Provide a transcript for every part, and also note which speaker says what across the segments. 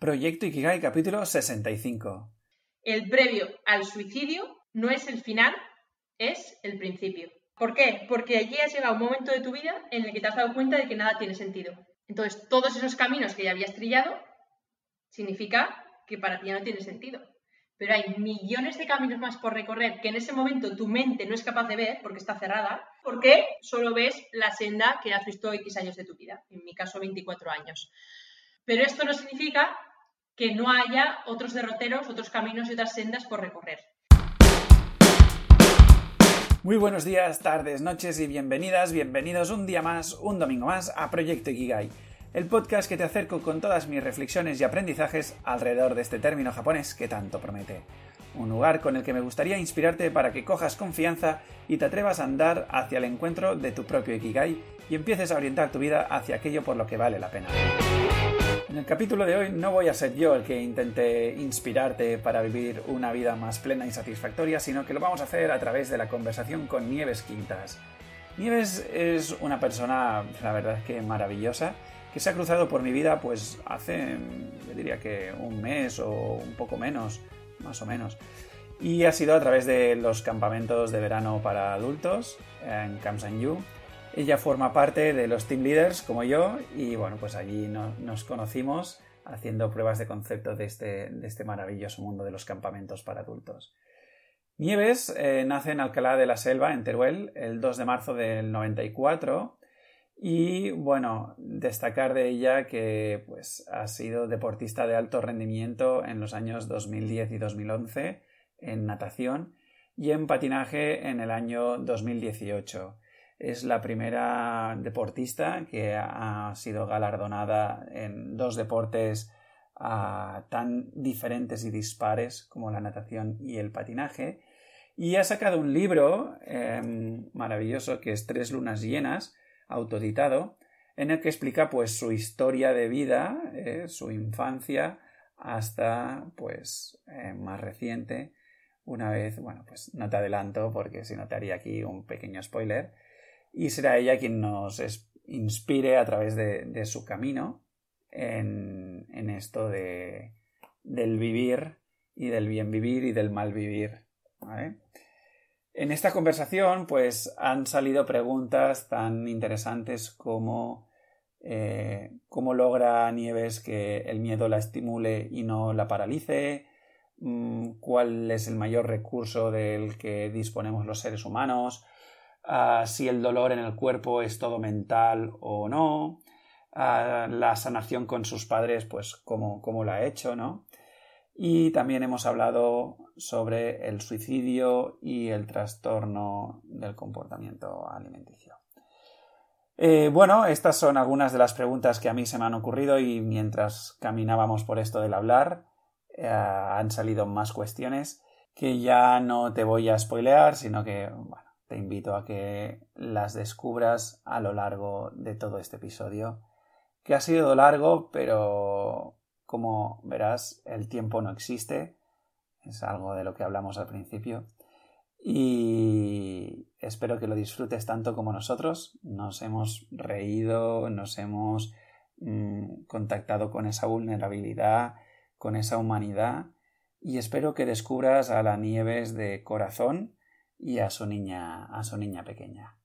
Speaker 1: Proyecto Ikigai, capítulo 65.
Speaker 2: El previo al suicidio no es el final, es el principio. ¿Por qué? Porque allí has llegado un momento de tu vida en el que te has dado cuenta de que nada tiene sentido. Entonces, todos esos caminos que ya habías trillado significa que para ti ya no tiene sentido. Pero hay millones de caminos más por recorrer que en ese momento tu mente no es capaz de ver porque está cerrada, porque solo ves la senda que has visto X años de tu vida, en mi caso 24 años. Pero esto no significa que no haya otros derroteros, otros caminos y otras sendas por recorrer.
Speaker 1: Muy buenos días, tardes, noches y bienvenidas, bienvenidos un día más, un domingo más a Proyecto Ikigai el podcast que te acerco con todas mis reflexiones y aprendizajes alrededor de este término japonés que tanto promete. Un lugar con el que me gustaría inspirarte para que cojas confianza y te atrevas a andar hacia el encuentro de tu propio Ikigai y empieces a orientar tu vida hacia aquello por lo que vale la pena. En el capítulo de hoy no voy a ser yo el que intente inspirarte para vivir una vida más plena y satisfactoria, sino que lo vamos a hacer a través de la conversación con Nieves Quintas. Nieves es una persona, la verdad es que maravillosa, que se ha cruzado por mi vida pues hace, yo diría que un mes o un poco menos, más o menos. Y ha sido a través de los campamentos de verano para adultos en Camps and You. Ella forma parte de los team leaders como yo y bueno, pues allí nos conocimos haciendo pruebas de concepto de este, de este maravilloso mundo de los campamentos para adultos. Nieves eh, nace en Alcalá de la Selva, en Teruel, el 2 de marzo del 94 y bueno, destacar de ella que pues, ha sido deportista de alto rendimiento en los años 2010 y 2011 en natación y en patinaje en el año 2018. Es la primera deportista que ha sido galardonada en dos deportes ah, tan diferentes y dispares como la natación y el patinaje. Y ha sacado un libro em, maravilloso que es Tres lunas llenas, autoditado, en el que explica pues su historia de vida, eh, su infancia, hasta pues eh, más reciente. Una vez, bueno, pues no te adelanto porque si no te haría aquí un pequeño spoiler. Y será ella quien nos inspire a través de, su camino en, esto de, del vivir y del bien vivir y del mal vivir. En esta conversación, pues han salido preguntas tan interesantes como eh, cómo logra Nieves que el miedo la estimule y no la paralice, mm, cuál es el mayor recurso del que disponemos los seres humanos, ah, si el dolor en el cuerpo es todo mental o no, ah, la sanación con sus padres, pues cómo, cómo la ha hecho, ¿no? Y también hemos hablado sobre el suicidio y el trastorno del comportamiento alimenticio. Eh, bueno, estas son algunas de las preguntas que a mí se me han ocurrido y mientras caminábamos por esto del hablar eh, han salido más cuestiones que ya no te voy a spoilear, sino que bueno, te invito a que las descubras a lo largo de todo este episodio, que ha sido largo, pero como verás, el tiempo no existe, es algo de lo que hablamos al principio. Y espero que lo disfrutes tanto como nosotros. Nos hemos reído, nos hemos mm, contactado con esa vulnerabilidad, con esa humanidad. Y espero que descubras a la Nieves de corazón y a su niña, a su niña pequeña.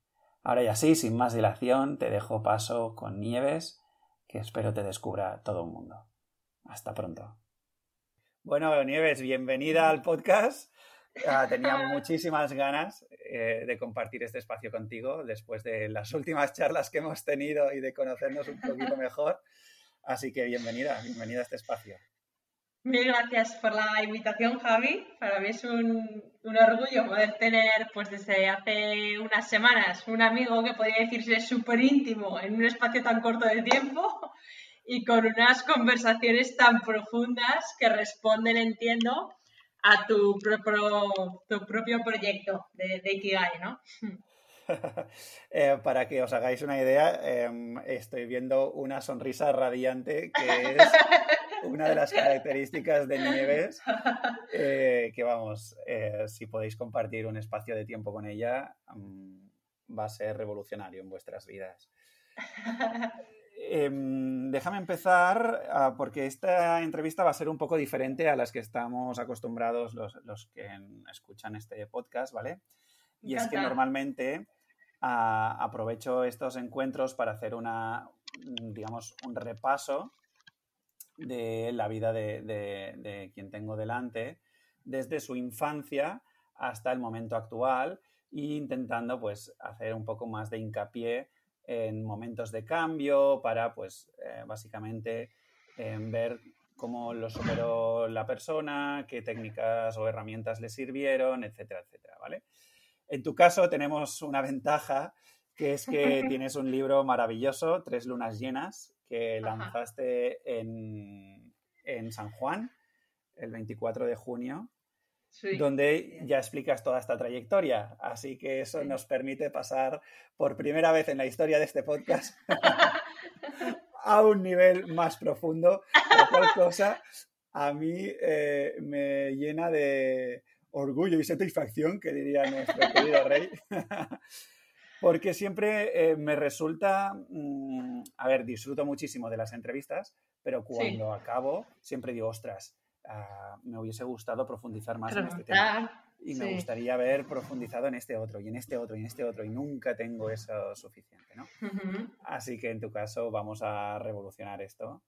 Speaker 1: Ahora ya sí, sin más dilación, te dejo paso con Nieves, que espero te descubra todo el mundo. Hasta pronto. Bueno, Nieves, bienvenida al podcast. Ah, tenía muchísimas ganas eh, de compartir este espacio contigo después de las últimas charlas que hemos tenido y de conocernos un poquito mejor. Así que bienvenida, bienvenida a este espacio.
Speaker 2: Mil gracias por la invitación, Javi. Para mí es un, un, orgullo poder tener, pues desde hace unas semanas, un amigo que podría decirse súper íntimo en un espacio tan corto de tiempo y con unas conversaciones tan profundas que responden, entiendo, a tu propio, tu propio proyecto de, de Ikigai, ¿no?
Speaker 1: Eh, para que os hagáis una idea, em, estoy viendo una sonrisa radiante que es una de las características de Nieves, eh, que vamos, eh, si podéis compartir un espacio de tiempo con ella, mm, va a ser revolucionario en vuestras vidas. em, déjame empezar ah, porque esta entrevista va a ser un poco diferente a las que estamos acostumbrados los, que escuchan este podcast, ¿vale? Y es que normalmente ah, aprovecho estos encuentros para hacer una, digamos, un repaso de la vida de, quien tengo delante, desde su infancia hasta el momento actual e intentando pues hacer un poco más de hincapié en momentos de cambio para pues eh, básicamente ver cómo lo superó la persona, qué técnicas o herramientas le sirvieron, etcétera, etcétera, ¿vale? En tu caso tenemos una ventaja que es que tienes un libro maravilloso, Tres lunas llenas, que lanzaste en, San Juan el 24 de junio, donde ya explicas toda esta trayectoria. Así que eso nos permite pasar por primera vez en la historia de este podcast a un nivel más profundo, la cual cosa a mí eh, me llena de orgullo y satisfacción, que diría nuestro querido rey. Porque siempre eh, me resulta, mm, a ver, disfruto muchísimo de las entrevistas, pero cuando acabo siempre digo, ostras, ah, me hubiese gustado profundizar más en este tema. Y me gustaría haber profundizado en este otro, y en este otro, y en este otro, y nunca tengo eso suficiente, ¿no? Así que en tu caso vamos a revolucionar esto.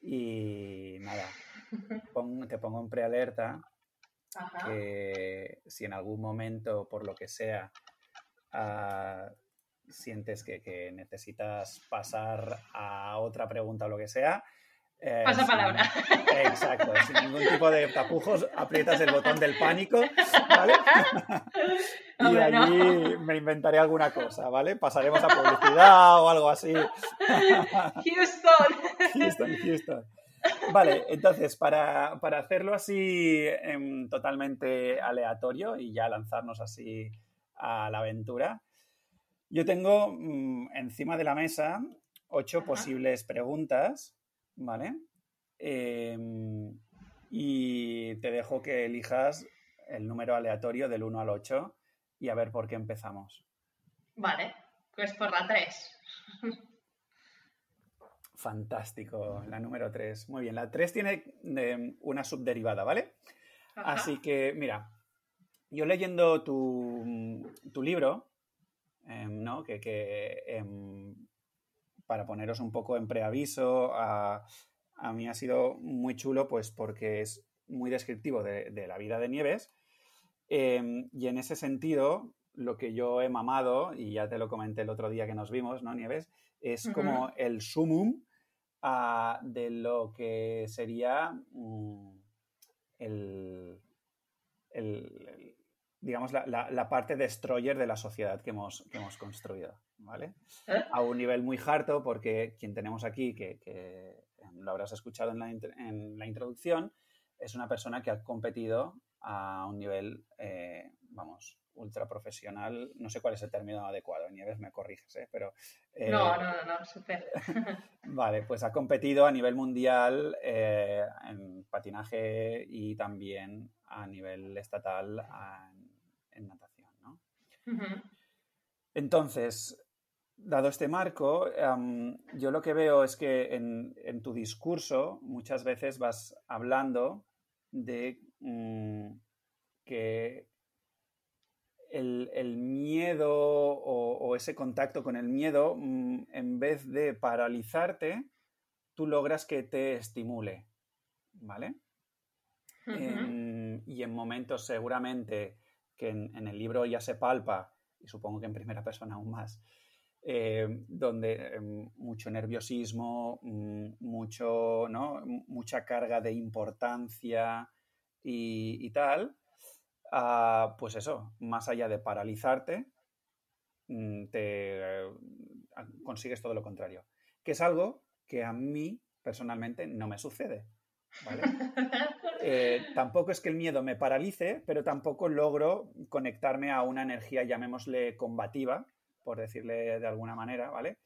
Speaker 1: Y nada, te pongo en prealerta que si en algún momento, por lo que sea, sientes que, necesitas pasar a otra pregunta o lo que sea.
Speaker 2: Eh, Pasa palabra.
Speaker 1: exacto, sin ningún tipo de tapujos, aprietas el botón del pánico, ¿vale? y allí me inventaré alguna cosa, ¿vale? Pasaremos a publicidad o algo así.
Speaker 2: Houston.
Speaker 1: Houston, Houston. Vale, entonces, para, hacerlo así em, totalmente aleatorio y ya lanzarnos así a la aventura. Yo tengo mm, encima de la mesa ocho posibles preguntas, ¿vale? Em, y te dejo que elijas el número aleatorio del 1 al 8 y a ver por qué empezamos.
Speaker 2: Vale, pues por la 3.
Speaker 1: Fantástico, la número 3. Muy bien, la 3 tiene em, una subderivada, ¿vale? Así que, mira, yo leyendo tu, libro, em, ¿no? Que, em, para poneros un poco en preaviso, a, mí ha sido muy chulo, pues porque es muy descriptivo de, la vida de Nieves. Em, y en ese sentido, lo que yo he mamado, y ya te lo comenté el otro día que nos vimos, ¿no, Nieves? Es como el sumum de lo que sería mm, el, digamos, la, parte destroyer de la sociedad que hemos, hemos construido, ¿vale? ¿Eh? A un nivel muy harto, porque quien tenemos aquí, que, lo habrás escuchado en la, en la, introducción, es una persona que ha competido a un nivel, eh, vamos, ultra profesional. No sé cuál es el término adecuado, Nieves, me corriges, ¿eh? Pero,
Speaker 2: no, no, no, no, súper.
Speaker 1: vale, pues ha competido a nivel mundial en patinaje y también a nivel estatal en natación. ¿no? Entonces, dado este marco, yo lo que veo es que en, tu discurso muchas veces vas hablando de mm, que el, miedo o, ese contacto con el miedo, mm, en vez de paralizarte, tú logras que te estimule, ¿vale? y en momentos seguramente que en, el libro ya se palpa, y supongo que en primera persona aún más, eh, donde eh, mucho nerviosismo, mm, mucho, mucha carga de importancia y, tal, ah, pues eso, más allá de paralizarte, mm, te consigues todo lo contrario. Que es algo que a mí personalmente no me sucede. Eh, tampoco es que el miedo me paralice, pero tampoco logro conectarme a una energía, llamémosle combativa, por decirle de alguna manera, ¿vale?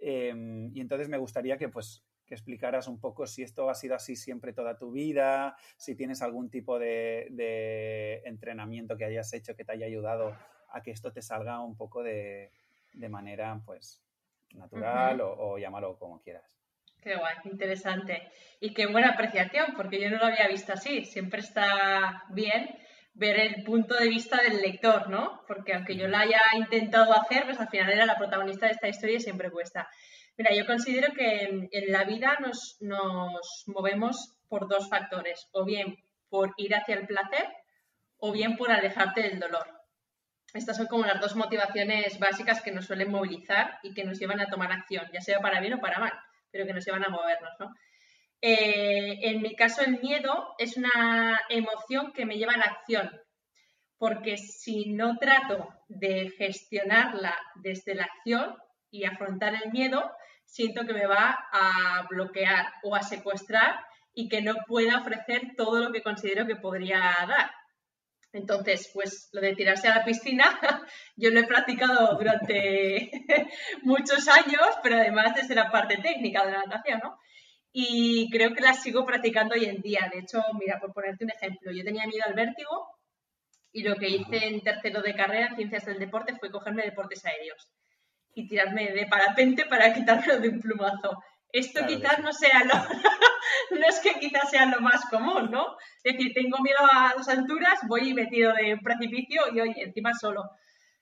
Speaker 1: Em, y entonces me gustaría que, pues, que explicaras un poco si esto ha sido así siempre toda tu vida, si tienes algún tipo de, entrenamiento que hayas hecho que te haya ayudado a que esto te salga un poco de, de manera, pues, natural o, llámalo como quieras.
Speaker 2: Qué guay, interesante. Y qué buena apreciación, porque yo no lo había visto así. Siempre está bien ver el punto de vista del lector, ¿no? Porque aunque yo lo haya intentado hacer, pues al final era la protagonista de esta historia y siempre cuesta. Mira, yo considero que en la vida nos, nos movemos por dos factores, o bien por ir hacia el placer o bien por alejarte del dolor. Estas son como las dos motivaciones básicas que nos suelen movilizar y que nos llevan a tomar acción, ya sea para bien o para mal, pero que nos llevan a movernos, ¿no? Eh, en mi caso, el miedo es una emoción que me lleva a la acción, porque si no trato de gestionarla desde la acción y afrontar el miedo, siento que me va a bloquear o a secuestrar y que no pueda ofrecer todo lo que considero que podría dar. Entonces, pues lo de tirarse a la piscina, yo lo he practicado durante muchos años, pero además desde la parte técnica de la natación, ¿no? Y creo que la sigo practicando hoy en día. De hecho, mira, por ponerte un ejemplo, yo tenía miedo al vértigo y lo que hice en tercero de carrera en ciencias del deporte fue cogerme deportes aéreos y tirarme de parapente para quitármelo de un plumazo. Esto quizás no sea lo, no es que quizás sea lo más común, ¿no? Es decir, tengo miedo a las alturas, voy metido de un precipicio y hoy encima solo.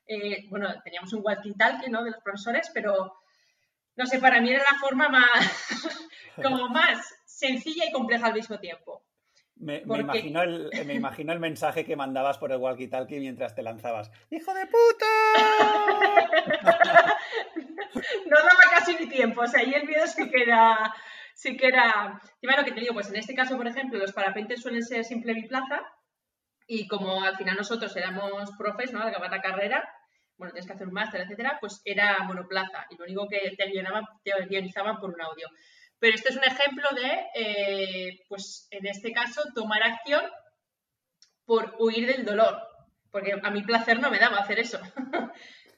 Speaker 2: Eh, bueno, teníamos un walkie-talkie, ¿no? De los profesores, pero no sé, para mí era la forma más, como más sencilla y compleja al mismo tiempo.
Speaker 1: Me, imagino el, me, imagino el, mensaje que mandabas por el walkie-talkie mientras te lanzabas. ¡Hijo de puta!
Speaker 2: no daba casi ni tiempo, o sea, ahí el miedo sí que era, sí que era, encima lo que te digo, pues en este caso, por ejemplo, los parapentes suelen ser simple biplaza y como al final nosotros éramos profes, ¿no? Al acabar la carrera, bueno, tienes que hacer un máster, etcétera, pues era monoplaza y lo único que te, te guionizaban por un audio. Pero este es un ejemplo de, eh, pues en este caso, tomar acción por huir del dolor, porque a mi placer no me daba hacer eso.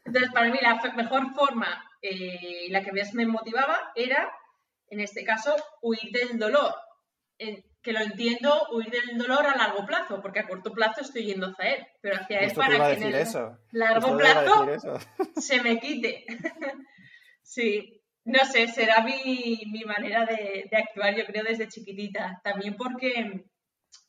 Speaker 2: Entonces, para mí la mejor forma y eh, la que más me motivaba era, en este caso, huir del dolor. que lo entiendo, huir del dolor a largo plazo, porque a corto plazo estoy yendo hacia él, pero hacia él para que en el largo plazo se me quite. sí, no sé, será mi, manera de, de, actuar, yo creo, desde chiquitita. También porque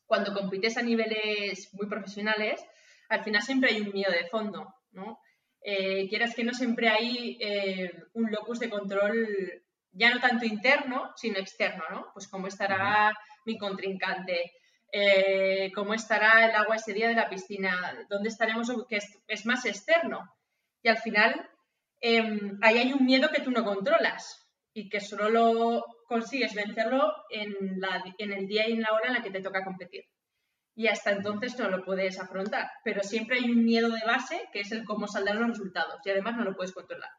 Speaker 2: cuando compites a niveles muy profesionales, al final siempre hay un miedo de fondo, ¿no? eh, quieras que no siempre hay eh, un locus de control ya no tanto interno, sino externo, ¿no? Pues cómo estará mi contrincante, eh, cómo estará el agua ese día de la piscina, dónde estaremos, que es, más externo. Y al final, em, ahí hay un miedo que tú no controlas y que solo lo consigues vencerlo en, el día y en la hora en la que te toca competir y hasta entonces no lo puedes afrontar. Pero siempre hay un miedo de base que es el cómo saldrán los resultados y además no lo puedes controlar.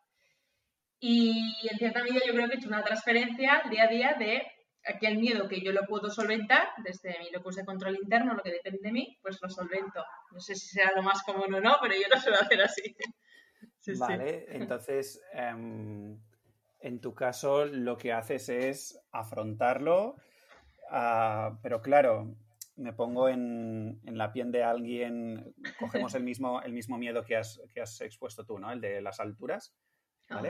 Speaker 2: Y en cierta medida yo creo que he hecho una transferencia día a día de aquel miedo que yo lo puedo solventar desde mi locus de control interno, lo que depende de mí, pues lo solvento. No sé si será lo más común o no, pero yo lo suelo hacer así.
Speaker 1: Vale, entonces em, en tu caso lo que haces es afrontarlo, ah, pero claro, me pongo en, la piel de alguien, cogemos el mismo, el mismo miedo que has, que has expuesto tú, ¿no? El de las alturas. ¿vale?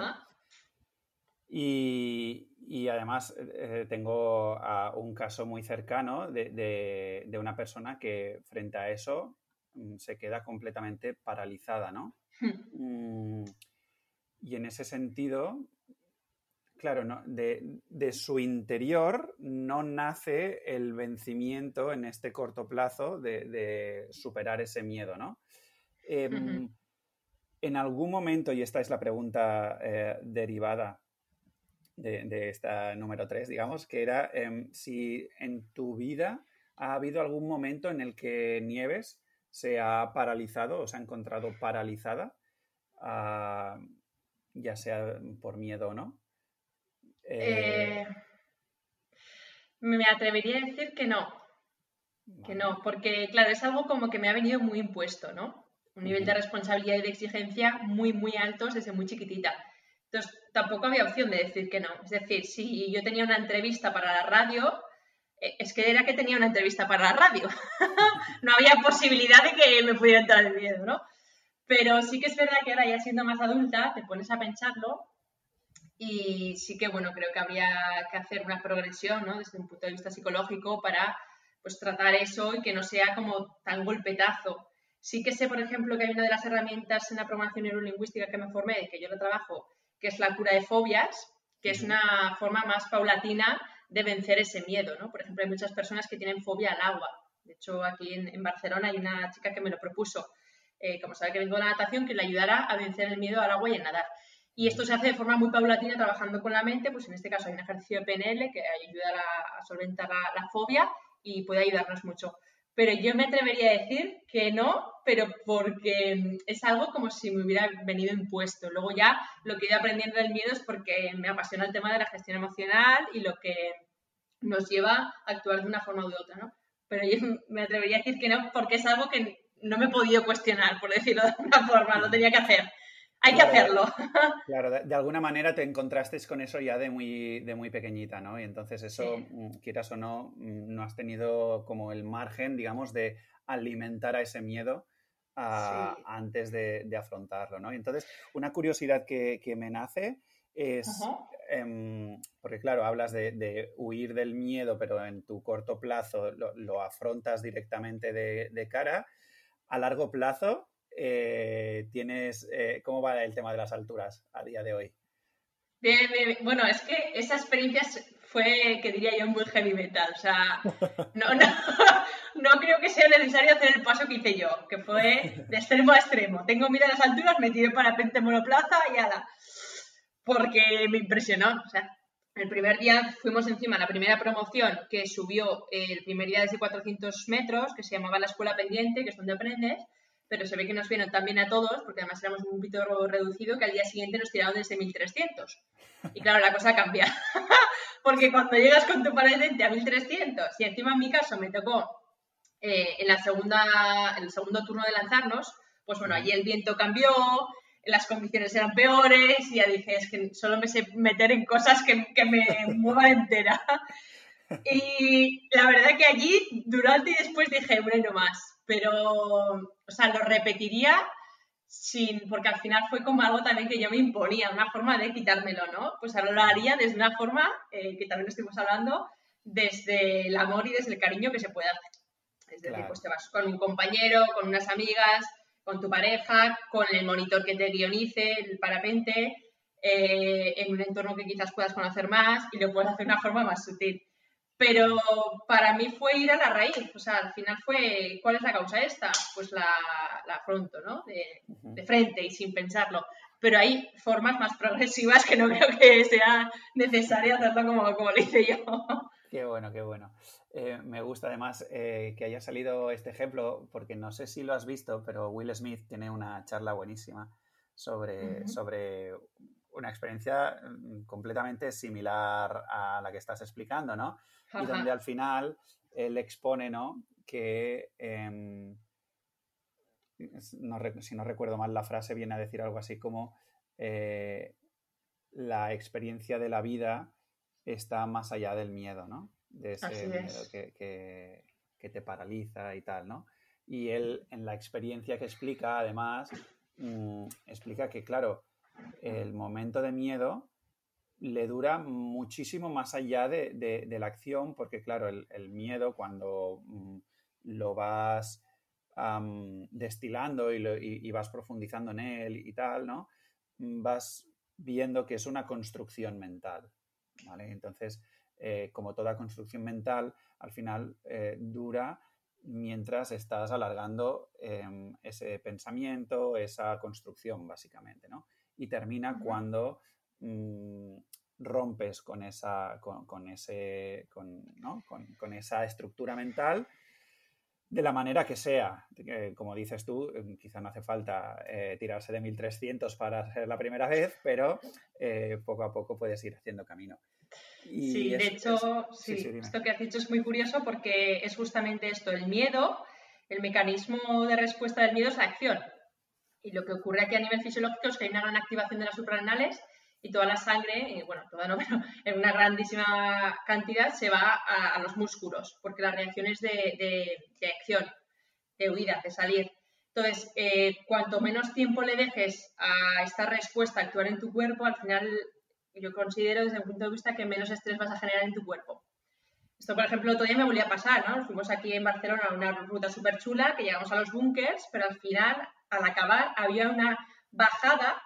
Speaker 1: Y, además eh, tengo un caso muy cercano de, una persona que frente a eso se queda completamente paralizada, ¿no? Hmm. Mm, y en ese sentido, Claro, no, de, su interior no nace el vencimiento en este corto plazo de, superar ese miedo, ¿no? Em, en algún momento, y esta es la pregunta eh, derivada de, esta número 3, digamos, que era em, si en tu vida ha habido algún momento en el que Nieves se ha paralizado o se ha encontrado paralizada, ah, ya sea por miedo o no.
Speaker 2: Eh, me atrevería a decir que no. Que no, porque claro, es algo como que me ha venido muy impuesto, ¿no? Un nivel de responsabilidad y de exigencia muy, muy altos desde muy chiquitita. Entonces, tampoco había opción de decir que no. Es decir, si yo tenía una entrevista para la radio, eh, es que era que tenía una entrevista para la radio. no había posibilidad de que me pudiera entrar el miedo, ¿no? Pero sí que es verdad que ahora ya siendo más adulta, te pones a pensarlo Y sí que, bueno, creo que habría que hacer una progresión, ¿no? Desde un punto de vista psicológico para, pues, tratar eso y que no sea como tan golpetazo. Sí que sé, por ejemplo, que hay una de las herramientas en la programación neurolingüística que me formé, que yo lo trabajo, que es la cura de fobias, que es una forma más paulatina de vencer ese miedo, ¿no? Por ejemplo, hay muchas personas que tienen fobia al agua. De hecho, aquí en, Barcelona hay una chica que me lo propuso, eh, como sabe que vengo de la natación, que le ayudará a vencer el miedo al agua y a nadar. Y esto se hace de forma muy paulatina, trabajando con la mente, pues en este caso hay un ejercicio de PNL que ayuda a, solventar la, fobia y puede ayudarnos mucho. Pero yo me atrevería a decir que no, pero porque es algo como si me hubiera venido impuesto. Luego ya lo que he ido aprendiendo del miedo es porque me apasiona el tema de la gestión emocional y lo que nos lleva a actuar de una forma u otra, ¿no? Pero yo me atrevería a decir que no, porque es algo que no me he podido cuestionar, por decirlo de alguna forma, lo tenía que hacer hay que hacerlo.
Speaker 1: Claro, de, alguna manera te encontraste con eso ya de muy, de muy pequeñita, ¿no? Y entonces eso, mm, quieras o no, mm, no has tenido como el margen, digamos, de alimentar a ese miedo antes de, afrontarlo, ¿no? Y entonces, una curiosidad que, me nace es, em, porque claro, hablas de, huir del miedo, pero en tu corto plazo lo, afrontas directamente de, de cara. A largo plazo, eh, tienes, eh, ¿cómo va el tema de las alturas a día de hoy?
Speaker 2: Bien, bien, Bueno, es que esa experiencia fue, que diría yo, muy heavy metal. O sea, no, no, no creo que sea necesario hacer el paso que hice yo, que fue de extremo a extremo. Tengo miedo a las alturas, me tiré parapente monoplaza y ala. Porque me impresionó. O sea, el primer día fuimos encima, la primera promoción que subió el primer día desde 400 metros, que se llamaba la Escuela Pendiente, que es donde aprendes pero se ve que nos vieron también a todos, porque además éramos un poquito reducido, que al día siguiente nos tiraron desde 1300. Y claro, la cosa cambia. porque cuando llegas con tu paradente a 1300, y encima en mi caso me tocó eh, en, la segunda, en el segundo turno de lanzarnos, pues bueno, allí el viento cambió, las condiciones eran peores, y ya dije, es que solo me sé meter en cosas que, que me muevan entera. Y la verdad que allí, durante y después dije, bueno, más pero, o sea, lo repetiría sin, porque al final fue como algo también que yo me imponía, una forma de quitármelo, ¿no? Pues ahora lo haría desde una forma, eh, que también estuvimos hablando, desde el amor y desde el cariño que se puede hacer. Es decir, pues te vas con un compañero, con unas amigas, con tu pareja, con el monitor que te guionice, el parapente, eh, en un entorno que quizás puedas conocer más y lo puedes hacer de una forma más sutil. Pero para mí fue ir a la raíz, o sea, al final fue, ¿cuál es la causa esta? Pues la, la afronto, ¿no? De, frente y sin pensarlo. Pero hay formas más progresivas que no creo que sea necesario hacerlo como, como lo hice yo.
Speaker 1: Qué bueno, qué bueno. Eh, me gusta además eh, que haya salido este ejemplo, porque no sé si lo has visto, pero Will Smith tiene una charla buenísima sobre, sobre una experiencia mm, completamente similar a la que estás explicando, ¿no? y donde al final él expone, ¿no? Que, em, si no recuerdo mal la frase, viene a decir algo así como eh, la experiencia de la vida está más allá del miedo, ¿no? De ese miedo que, te paraliza y tal, ¿no? Y él, en la experiencia que explica, además, mm, explica que, claro, el momento de miedo le dura muchísimo más allá de, la acción, porque claro, el, miedo cuando mm, lo vas destilando y, vas profundizando en él y tal, ¿no? Mm, vas viendo que es una construcción mental, ¿vale? Entonces, eh, como toda construcción mental, al final eh, dura mientras estás alargando em, ese pensamiento, esa construcción, básicamente, ¿no? Y termina cuando mm, rompes con esa, con, ese, con, esa estructura mental de la manera que sea. Como dices tú, em, quizá no hace falta eh, tirarse de 1300 para ser la primera vez, pero eh, poco a poco puedes ir haciendo camino.
Speaker 2: sí, de hecho, esto que has dicho es muy curioso porque es justamente esto, el miedo, el mecanismo de respuesta del miedo es la acción. Y lo que ocurre aquí a nivel fisiológico es que hay una gran activación de las suprarrenales y toda la sangre, bueno, toda no, pero en una grandísima cantidad se va a, los músculos, porque la reacción es de, acción, de huida, de salir. Entonces, eh, cuanto menos tiempo le dejes a esta respuesta actuar en tu cuerpo, al final yo considero desde un punto de vista que menos estrés vas a generar en tu cuerpo. Esto, por ejemplo, todavía me volvía a pasar, ¿no? Fuimos aquí en Barcelona a una ruta súper chula, que llegamos a los búnkers, pero al final, al acabar, había una bajada,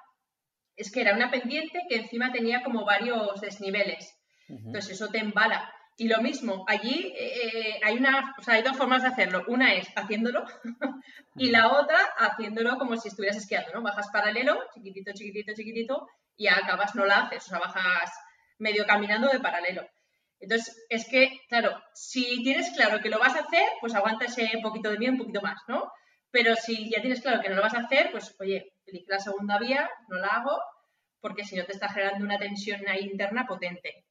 Speaker 2: es que era una pendiente que encima tenía como varios desniveles. Entonces eso te embala. Y lo mismo, allí eh, hay, una, o sea, hay dos formas de hacerlo. Una es haciéndolo y la otra haciéndolo como si estuvieras esquiando, ¿no? Bajas paralelo, chiquitito, chiquitito, chiquitito, y acabas no la haces, o sea, bajas medio caminando de paralelo. Entonces, es que, claro, si tienes claro que lo vas a hacer, pues aguanta ese poquito de miedo un poquito más, ¿no? Pero si ya tienes claro que no lo vas a hacer, pues oye, elige la segunda vía, no la hago, porque si no te está generando una tensión ahí interna potente.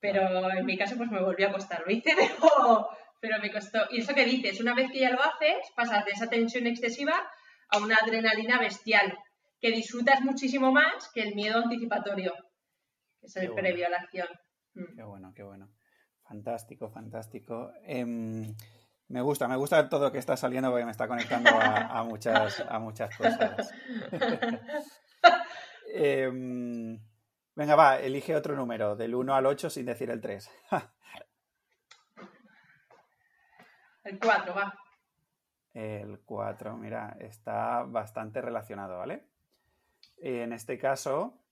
Speaker 2: Pero en mi caso, pues me volvió a costar. Lo hice, pero, pero me costó. Y eso que dices, una vez que ya lo haces, pasas de esa tensión excesiva a una adrenalina bestial, que disfrutas muchísimo más que el miedo anticipatorio, que es el previo a la acción.
Speaker 1: Mm. Qué bueno, qué bueno. Fantástico, fantástico. Em, me gusta, me gusta todo lo que está saliendo porque me está conectando a, muchas, a muchas cosas. Em, venga, va, elige otro número, del 1 al 8 sin decir el 3.
Speaker 2: el 4, va.
Speaker 1: El 4, mira, está bastante relacionado, ¿vale? En este caso,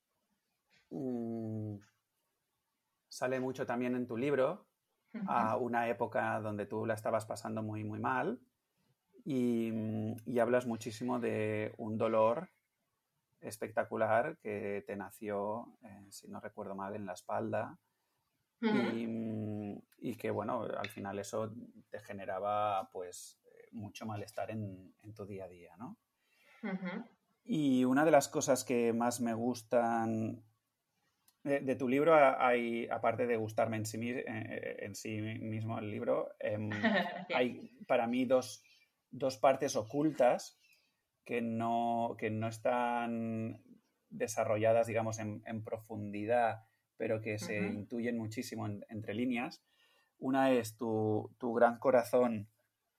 Speaker 1: mm, sale mucho también en tu libro, a una época donde tú la estabas pasando muy, muy mal y, hablas muchísimo de un dolor espectacular que te nació, eh, si no recuerdo mal, en la espalda y, que, bueno, al final eso te generaba pues mucho malestar en, tu día a día, ¿no? Y una de las cosas que más me gustan de, tu libro hay, aparte de gustarme en sí, eh, eh, en sí mismo el libro, em, hay para mí dos, partes ocultas que no, que no están desarrolladas, digamos, en, profundidad, pero que se intuyen muchísimo entre líneas. Una es tu, gran corazón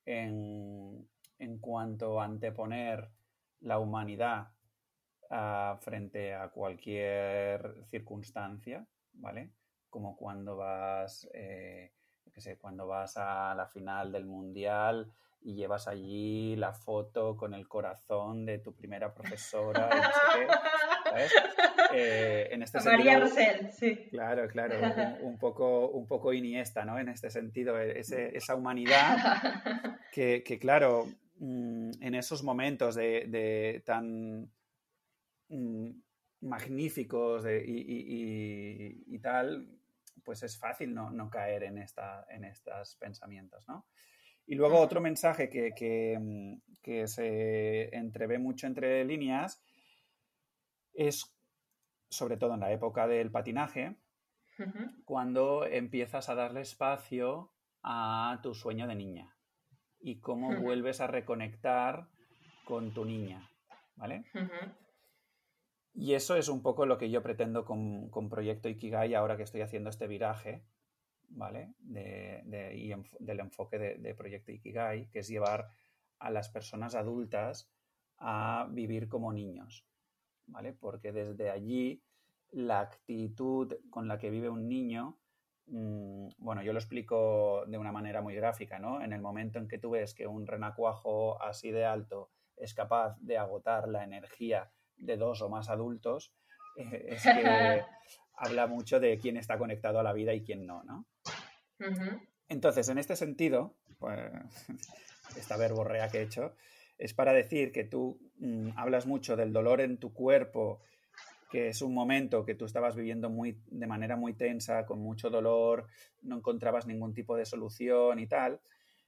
Speaker 1: en, en cuanto a anteponer la humanidad frente a cualquier circunstancia, ¿vale? Como cuando vas, eh, sé, cuando vas a la final del mundial y llevas allí la foto con el corazón de tu primera profesora. ¿sabes? Eh, en este
Speaker 2: María sí.
Speaker 1: Claro, claro, un, poco, un poco iniesta, ¿no? En este sentido, e, esa humanidad que, claro, mm, en esos momentos de tan Mm, magníficos y, tal, pues es fácil no, caer en, esta, en estos pensamientos, ¿no? Y luego otro mensaje que, mm, que, se entrevé mucho entre líneas es, sobre todo en la época del patinaje, cuando empiezas a darle espacio a tu sueño de niña y cómo vuelves a reconectar con tu niña, ¿vale? Y eso es un poco lo que yo pretendo con, Proyecto Ikigai ahora que estoy haciendo este viraje, ¿vale? del enfoque de, Proyecto Ikigai, que es llevar a las personas adultas a vivir como niños, ¿vale? Porque desde allí la actitud con la que vive un niño, mm, bueno, yo lo explico de una manera muy gráfica, ¿no? En el momento en que tú ves que un renacuajo así de alto es capaz de agotar la energía de dos o más adultos, eh, es que habla mucho de quién está conectado a la vida y quién no, ¿no? Entonces, en este sentido, pues, esta verborrea que he hecho, es para decir que tú mm, hablas mucho del dolor en tu cuerpo, que es un momento que tú estabas viviendo muy, de manera muy tensa, con mucho dolor, no encontrabas ningún tipo de solución y tal.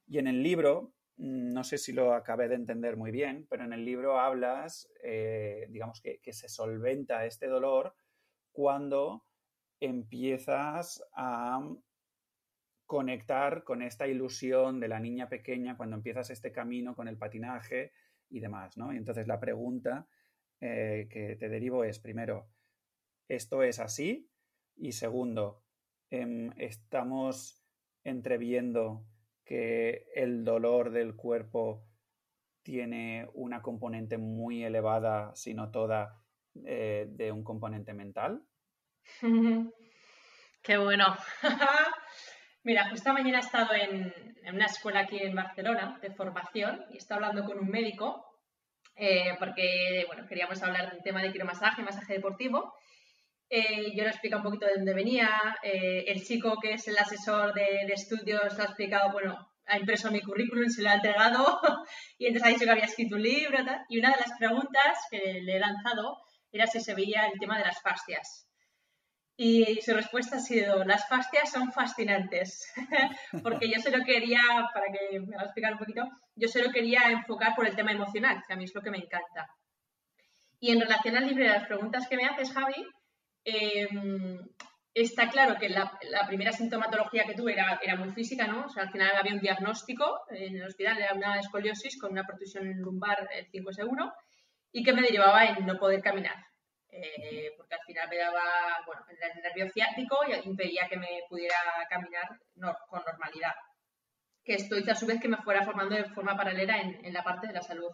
Speaker 1: Y en el libro no sé si lo acabé de entender muy bien, pero en el libro hablas, eh, digamos, que, se solventa este dolor cuando empiezas a conectar con esta ilusión de la niña pequeña, cuando empiezas este camino con el patinaje y demás, ¿no? Y entonces la pregunta eh, que te derivo es, primero, ¿esto es así? Y segundo, em, ¿estamos entreviendo que el dolor del cuerpo tiene una componente muy elevada, si no toda, eh, de un componente mental.
Speaker 2: Qué bueno. Mira, justo mañana he estado en, una escuela aquí en Barcelona de formación y he estado hablando con un médico eh, porque, bueno, queríamos hablar del tema de quiromasaje, masaje deportivo. Eh, yo le he explicado un poquito de dónde venía. Eh, el chico que es el asesor de, de estudios ha explicado, bueno, ha impreso mi currículum, se lo ha entregado y entonces ha dicho que había escrito un libro y una de las preguntas que le he lanzado era si se veía el tema de las fascias. Y su respuesta ha sido, las fascias son fascinantes, porque yo solo quería, para que me a explicar un poquito, yo solo quería enfocar por el tema emocional, que a mí es lo que me encanta. Y en relación al libro de las preguntas que me haces, Javi, eh, está claro que la, primera sintomatología que tuve era, muy física, ¿no? O sea, al final había un diagnóstico en el hospital, era una escoliosis con una protrusión lumbar el 5S1 y que me derivaba en no poder caminar. Eh, porque al final me daba, bueno, el nervio ciático y impedía que me pudiera caminar con normalidad. Que esto hizo a su vez que me fuera formando de forma paralela en, en la parte de la salud.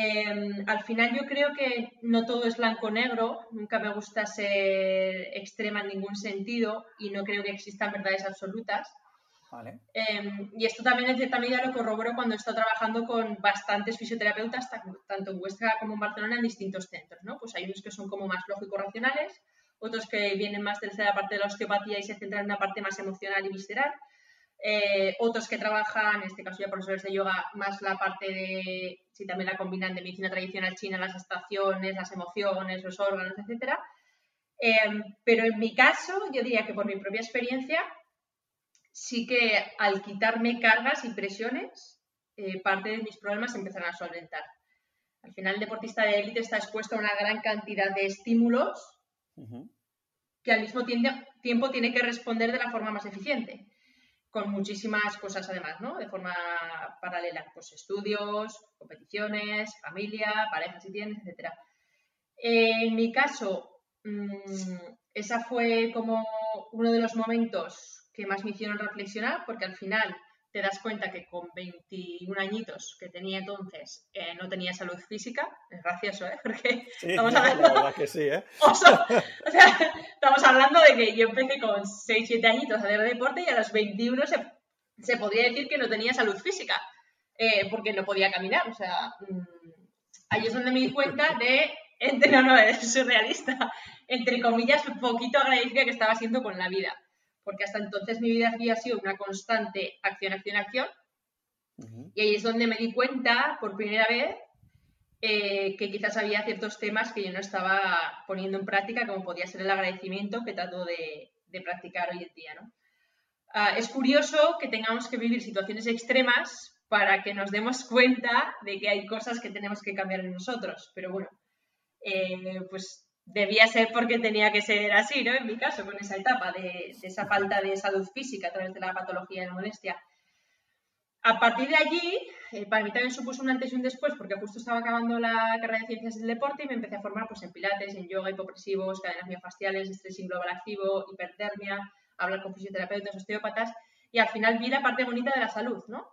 Speaker 2: Em, al final yo creo que no todo es blanco-negro, nunca me gusta ser extrema en ningún sentido y no creo que existan verdades absolutas. Em, y esto también en cierta medida lo corroboro cuando he estado trabajando con bastantes fisioterapeutas, tanto en Huesca como en Barcelona, en distintos centros. ¿no? Pues hay unos que son como más lógico-racionales, otros que vienen más de la parte de la osteopatía y se centran en una parte más emocional y visceral, eh, otros que trabajan, en este caso ya profesores de yoga, más la parte de, si también la combinan de medicina tradicional china, las estaciones, las emociones, los órganos, etc. Em, pero en mi caso, yo diría que por mi propia experiencia, sí que al quitarme cargas y presiones, eh, parte de mis problemas se empezaron a solventar. Al final, el deportista de élite está expuesto a una gran cantidad de estímulos que al mismo tiempo tiene que responder de la forma más eficiente con muchísimas cosas además, ¿no? De forma paralela, pues estudios, competiciones, familia, pareja si tienes, etc. En mi caso, mm, esa fue como uno de los momentos que más me hicieron reflexionar, porque al final te das cuenta que con 21 añitos que tenía entonces eh, no tenía salud física. Es gracioso, ¿eh? Porque estamos hablando... que sí, ¿eh? o sea, estamos hablando de que yo empecé con 6, 7 añitos a hacer deporte y a los 21 se, se podría decir que no tenía salud física, eh, porque no podía caminar. O sea, mm, ahí es donde me di cuenta de... Entre, no, no, es surrealista. Entre comillas, un poquito agradecida que estaba siendo con la vida porque hasta entonces mi vida había sido una constante acción, acción, acción. Y ahí es donde me di cuenta por primera vez eh, que quizás había ciertos temas que yo no estaba poniendo en práctica, como podía ser el agradecimiento que trato de, practicar hoy en día. Ah, es curioso que tengamos que vivir situaciones extremas para que nos demos cuenta de que hay cosas que tenemos que cambiar en nosotros. Pero bueno, eh, pues debía ser porque tenía que ser así, ¿no? En mi caso, con esa etapa de, esa falta de salud física a través de la patología de molestia. A partir de allí, eh, para mí también supuso un antes y un después, porque justo estaba acabando la carrera de ciencias del deporte y me empecé a formar pues, en pilates, en yoga, hipopresivos, cadenas miofasciales, estrés global activo, hipertermia, hablar con fisioterapeutas, osteópatas, y al final vi la parte bonita de la salud, ¿no?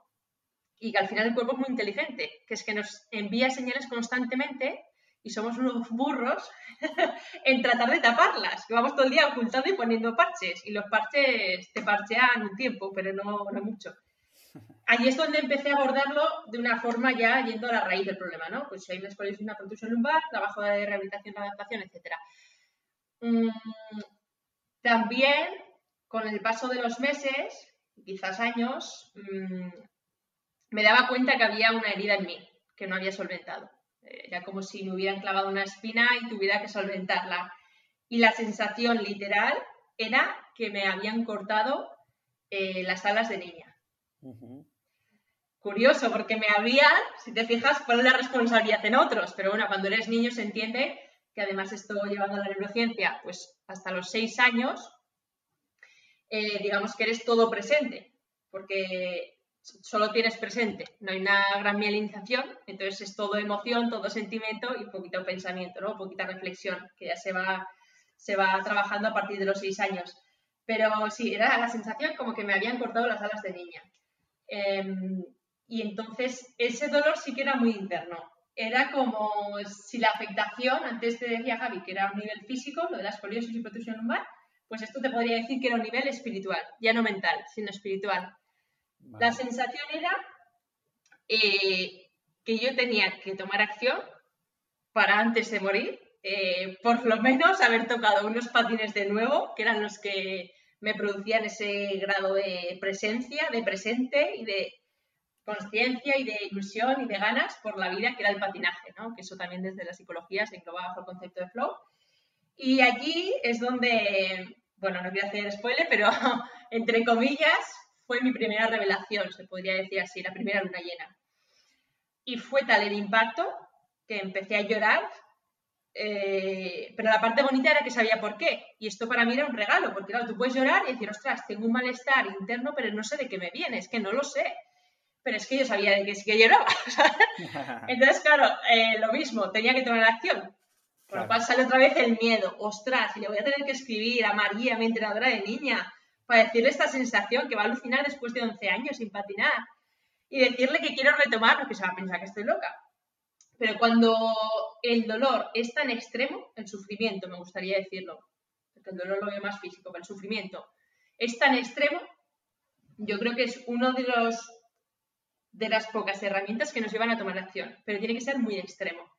Speaker 2: Y que al final el cuerpo es muy inteligente, que es que nos envía señales constantemente y somos unos burros en tratar de taparlas. Que vamos todo el día ocultando y poniendo parches. Y los parches te parchean un tiempo, pero no, mucho. Allí es donde empecé a abordarlo de una forma ya yendo a la raíz del problema, ¿no? Pues si hay una escoliosis, una contusión lumbar, trabajo de rehabilitación, adaptación, etc. Mm, también, con el paso de los meses, quizás años, mm, me daba cuenta que había una herida en mí que no había solventado. Era como si me hubieran clavado una espina y tuviera que solventarla. Y la sensación literal era que me habían cortado eh, las alas de niña. Curioso, porque me habían, si te fijas, poner la responsabilidad en otros. Pero bueno, cuando eres niño se entiende que además esto llevando a la neurociencia, pues hasta los seis años, eh, digamos que eres todo presente. Porque solo tienes presente, no hay una gran mielinización, entonces es todo emoción, todo sentimiento y poquito pensamiento, ¿no? Poquita reflexión, que ya se va, se va trabajando a partir de los seis años. Pero sí, era la sensación como que me habían cortado las alas de niña. Em, y entonces ese dolor sí que era muy interno. era como si la afectación, antes te decía Javi que era un nivel físico, lo de la escoliosis y protusión lumbar, pues esto te podría decir que era un nivel espiritual, ya no mental, sino espiritual. La sensación era eh, que yo tenía que tomar acción para antes de morir, eh, por lo menos haber tocado unos patines de nuevo, que eran los que me producían ese grado de presencia, de presente y de conciencia y de ilusión y de ganas por la vida que era el patinaje, ¿no? que eso también desde la psicología se engloba bajo el concepto de flow. Y allí es donde, bueno, no quiero hacer spoiler, pero entre comillas fue mi primera revelación, se podría decir así, la primera luna llena. Y fue tal el impacto que empecé a llorar, eh, pero la parte bonita era que sabía por qué. Y esto para mí era un regalo, porque claro, tú puedes llorar y decir, ostras, tengo un malestar interno, pero no sé de qué me viene, es que no lo sé pero es que yo sabía de que sí que lloraba. Entonces, claro, eh, lo mismo, tenía que tomar acción. Por lo cual sale otra vez el miedo. Ostras, y le voy a tener que escribir a María, mi entrenadora de niña, para decirle esta sensación que va a alucinar después de 11 años sin patinar. Y decirle que quiero retomar, porque se va a pensar que estoy loca. Pero cuando el dolor es tan extremo, el sufrimiento, me gustaría decirlo, porque el dolor lo veo más físico, pero el sufrimiento es tan extremo, yo creo que es uno de los de las pocas herramientas que nos llevan a tomar acción, pero tiene que ser muy extremo.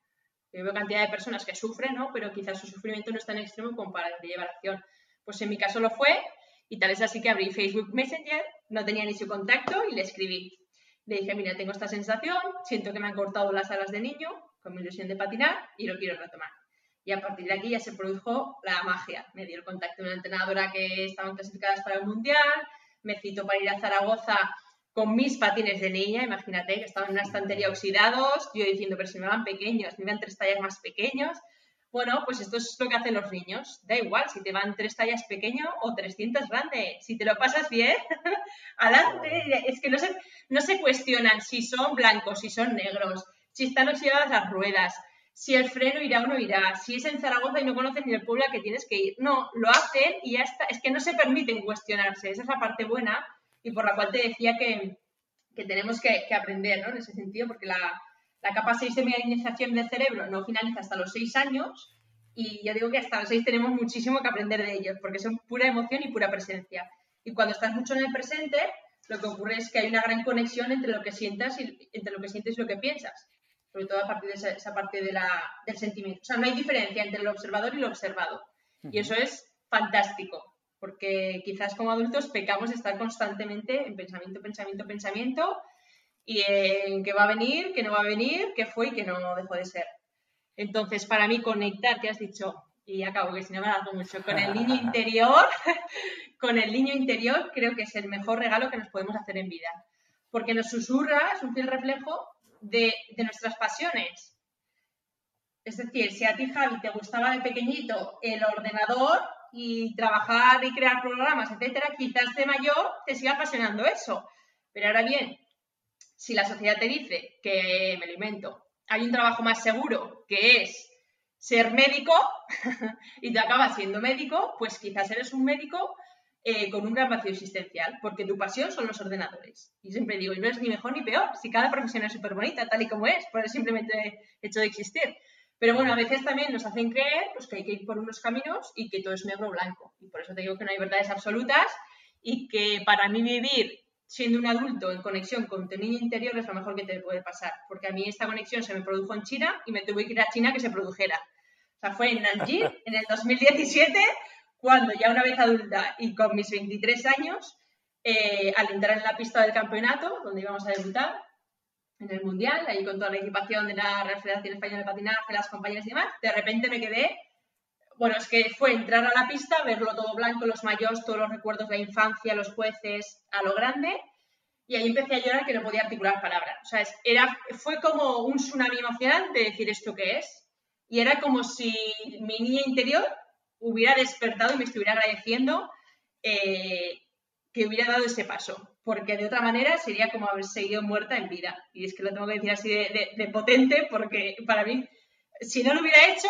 Speaker 2: Yo veo cantidad de personas que sufren, ¿no? Pero quizás su sufrimiento no es tan extremo como para llevar acción. Pues en mi caso lo fue y tal vez así que abrí Facebook Messenger, no tenía ni su contacto y le escribí. Le dije, mira, tengo esta sensación, siento que me han cortado las alas de niño con mi ilusión de patinar y lo quiero retomar. Y a partir de aquí ya se produjo la magia. Me dio el contacto de una entrenadora que estaban clasificadas para el Mundial, me citó para ir a Zaragoza con mis patines de niña, imagínate, que estaban en una estantería oxidados, yo diciendo, pero si me van pequeños, me van tres tallas más pequeños. Bueno, pues esto es lo que hacen los niños. Da igual si te van tres tallas pequeño o 300 grande. Si te lo pasas bien, adelante. Es que no se, no se cuestionan si son blancos, si son negros, si están oxidadas las ruedas, si el freno irá o no irá, si es en Zaragoza y no conoces ni el pueblo a que tienes que ir. No, lo hacen y ya está. Es que no se permiten cuestionarse. Esa es la parte buena y por la cual te decía que, tenemos que, aprender ¿no? en ese sentido, porque la, la capa 6 de mineralización del cerebro no finaliza hasta los 6 años y yo digo que hasta los 6 tenemos muchísimo que aprender de ellos, porque son pura emoción y pura presencia. Y cuando estás mucho en el presente, lo que ocurre es que hay una gran conexión entre lo que sientas y entre lo que sientes y lo que piensas, sobre todo a partir de esa, parte de la, del sentimiento. O sea, no hay diferencia entre el observador y lo observado. Y eso es fantástico porque quizás como adultos pecamos de estar constantemente en pensamiento, pensamiento, pensamiento y en qué va a venir, qué no va a venir, qué fue y qué no dejó de ser. Entonces, para mí conectar, que has dicho, y acabo que si no me hago mucho, con el niño interior, con el niño interior creo que es el mejor regalo que nos podemos hacer en vida, porque nos susurra, es un fiel reflejo de, de nuestras pasiones. Es decir, si a ti, Javi, te gustaba de pequeñito el ordenador, y trabajar y crear programas, etcétera, quizás de mayor te siga apasionando eso. Pero ahora bien, si la sociedad te dice que, me lo invento, hay un trabajo más seguro que es ser médico y te acabas siendo médico, pues quizás eres un médico eh, con un gran vacío existencial, porque tu pasión son los ordenadores. Y siempre digo, y no es ni mejor ni peor, si cada profesión es súper bonita, tal y como es, por el simplemente hecho de existir. Pero bueno, a veces también nos hacen creer pues, que hay que ir por unos caminos y que todo es negro o blanco. Y por eso te digo que no hay verdades absolutas y que para mí vivir siendo un adulto en conexión con tu niño interior es lo mejor que te puede pasar. Porque a mí esta conexión se me produjo en China y me tuve que ir a China que se produjera. O sea, fue en Nanjing en el 2017 cuando ya una vez adulta y con mis 23 años, eh, al entrar en la pista del campeonato, donde íbamos a debutar, en el Mundial, ahí con toda la equipación de la Real Federación Española de Patinaje, las compañeras y demás, de repente me quedé, bueno, es que fue entrar a la pista, verlo todo blanco, los mayos, todos los recuerdos de la infancia, los jueces, a lo grande, y ahí empecé a llorar que no podía articular palabras. O sea, era, fue como un tsunami emocional de decir esto qué es, y era como si mi niña interior hubiera despertado y me estuviera agradeciendo eh, que hubiera dado ese paso porque de otra manera sería como haber seguido muerta en vida. Y es que lo tengo que decir así de, potente, porque para mí, si no lo hubiera hecho,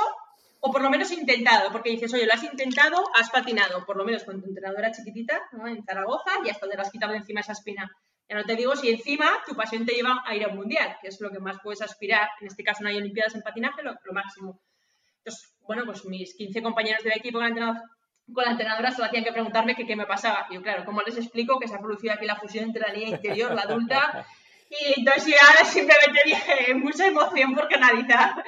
Speaker 2: o por lo menos intentado, porque dices, oye, lo has intentado, has patinado, por lo menos con tu entrenadora chiquitita, ¿no? En Zaragoza, y hasta te has quitado de encima esa espina. Ya no te digo si encima tu pasión te lleva a ir a un mundial, que es lo que más puedes aspirar. En este caso no hay Olimpiadas en patinaje, lo, máximo. Entonces, bueno, pues mis 15 compañeros del equipo con la, con la entrenadora solo hacían que preguntarme qué me pasaba. Y yo, claro, ¿cómo les explico que se ha producido aquí la fusión entre la niña interior, la adulta? Y entonces yo ahora simplemente dije mucha emoción por canalizar.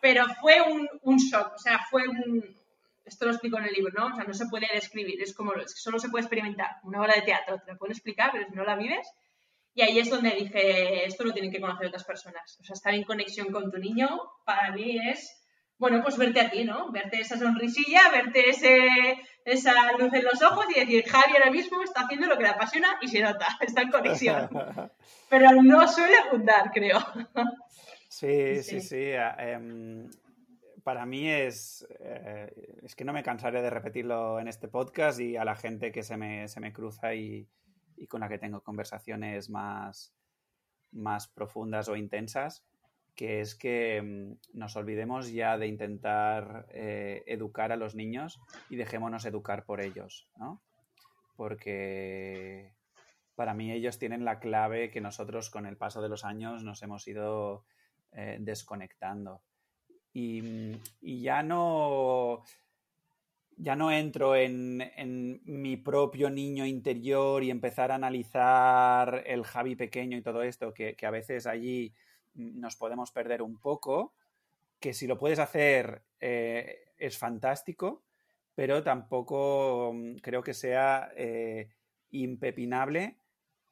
Speaker 2: Pero fue un, un shock, o sea, fue un, esto lo explico en el libro, ¿no? O sea, no se puede describir, es como, es que solo se puede experimentar. Una obra de teatro te la pueden explicar, pero si no la vives. Y ahí es donde dije, esto lo tienen que conocer otras personas. O sea, estar en conexión con tu niño, para mí es, bueno, pues verte a ti, ¿no? Verte esa sonrisilla, verte ese, esa luz en los ojos y decir, Javi ahora mismo está haciendo lo que le apasiona y se nota, está en conexión. Pero no suele abundar, creo.
Speaker 1: Sí, sí, sí. Em, para mí es, eh, es que no me cansaré de repetirlo en este podcast y a la gente que se me, se me cruza y, y, con la que tengo conversaciones más, más profundas o intensas, que es que mm, nos olvidemos ya de intentar eh, educar a los niños y dejémonos educar por ellos, ¿no? Porque para mí ellos tienen la clave que nosotros con el paso de los años nos hemos ido eh, desconectando. Y, ya no ya no entro en, mi propio niño interior y empezar a analizar el Javi pequeño y todo esto, que, a veces allí nos podemos perder un poco, que si lo puedes hacer eh, es fantástico, pero tampoco mm, creo que sea eh, impepinable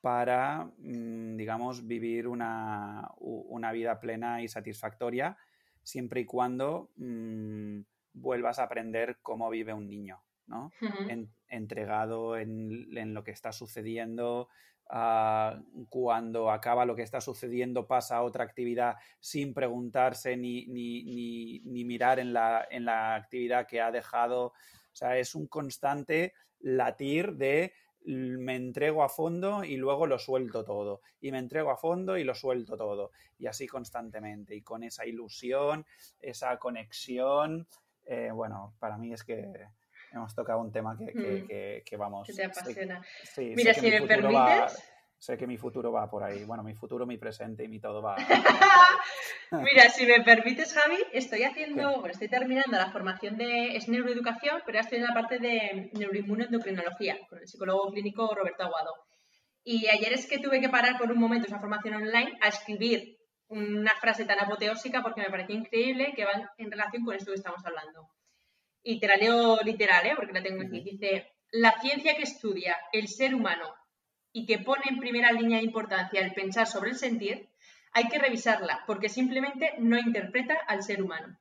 Speaker 1: para, mm, digamos, vivir una, una vida plena y satisfactoria siempre y cuando mm, vuelvas a aprender cómo vive un niño, ¿no? entregado en, lo que está sucediendo, ah, cuando acaba lo que está sucediendo pasa a otra actividad sin preguntarse ni, ni, mirar en la, en la actividad que ha dejado. O sea, es un constante latir de me entrego a fondo y luego lo suelto todo. Y me entrego a fondo y lo suelto todo. Y así constantemente. Y con esa ilusión, esa conexión. Eh, bueno, para mí es que hemos tocado un tema que, que, mm. vamos.
Speaker 2: Que te apasiona. Mira, si me permites
Speaker 1: sé que mi futuro va por ahí. Bueno, mi futuro, mi presente y mi todo va.
Speaker 2: Mira, si me permites, Javi, estoy haciendo, bueno, estoy terminando la formación de es neuroeducación, pero ya estoy en la parte de neuroinmunoendocrinología con el psicólogo clínico Roberto Aguado. Y ayer es que tuve que parar por un momento esa formación online a escribir una frase tan apoteósica porque me pareció increíble que va en relación con esto que estamos hablando. Y te la leo literal, ¿eh? porque la tengo aquí. Dice, la ciencia que estudia el ser humano y que pone en primera línea de importancia el pensar sobre el sentir, hay que revisarla porque simplemente no interpreta al ser humano.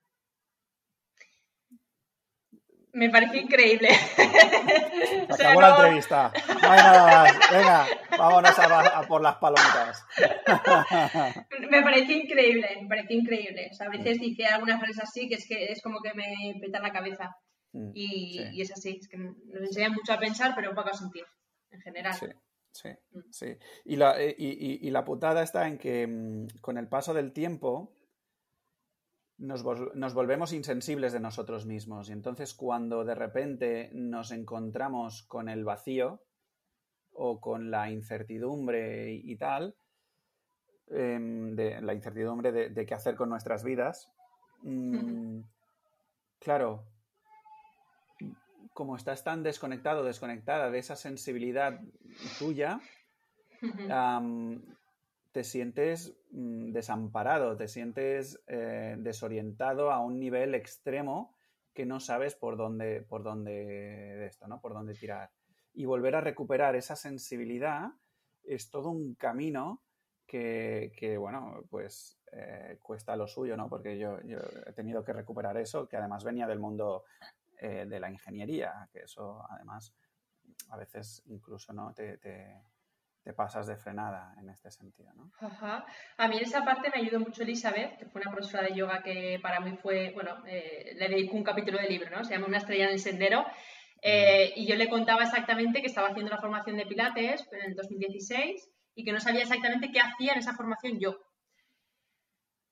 Speaker 2: Me parece increíble.
Speaker 1: Acabó la entrevista. No hay nada más. Venga, vámonos a, por las palomitas.
Speaker 2: me parece increíble, me parece increíble. a veces dice algunas frases así que es que es como que me peta la cabeza. Mm, y, es así, es que nos enseñan mucho a pensar, pero un poco a sentir, en general.
Speaker 1: Sí, mm. sí. Y la, eh, y, la putada está en que mm, con el paso del tiempo nos, nos, volvemos insensibles de nosotros mismos. Y entonces cuando de repente nos encontramos con el vacío o con la incertidumbre y, tal, em, de, la incertidumbre de, qué hacer con nuestras vidas, mm, claro, como estás tan desconectado, desconectada de esa sensibilidad tuya, te sientes mm, desamparado, te sientes eh, desorientado a un nivel extremo que no sabes por dónde, por dónde de esto, ¿no? Por dónde tirar. Y volver a recuperar esa sensibilidad es todo un camino que, bueno, pues eh, cuesta lo suyo, ¿no? Porque yo, yo, he tenido que recuperar eso, que además venía del mundo eh, de la ingeniería, que eso además a veces incluso no te, te, pasas de frenada en este sentido. ¿no?
Speaker 2: A mí en esa parte me ayudó mucho Elizabeth, que fue una profesora de yoga que para mí fue, bueno, eh, le dedico un capítulo del libro, ¿no? Se llama Una estrella en el sendero. Eh, y yo le contaba exactamente que estaba haciendo la formación de Pilates en el 2016 y que no sabía exactamente qué hacía en esa formación yo.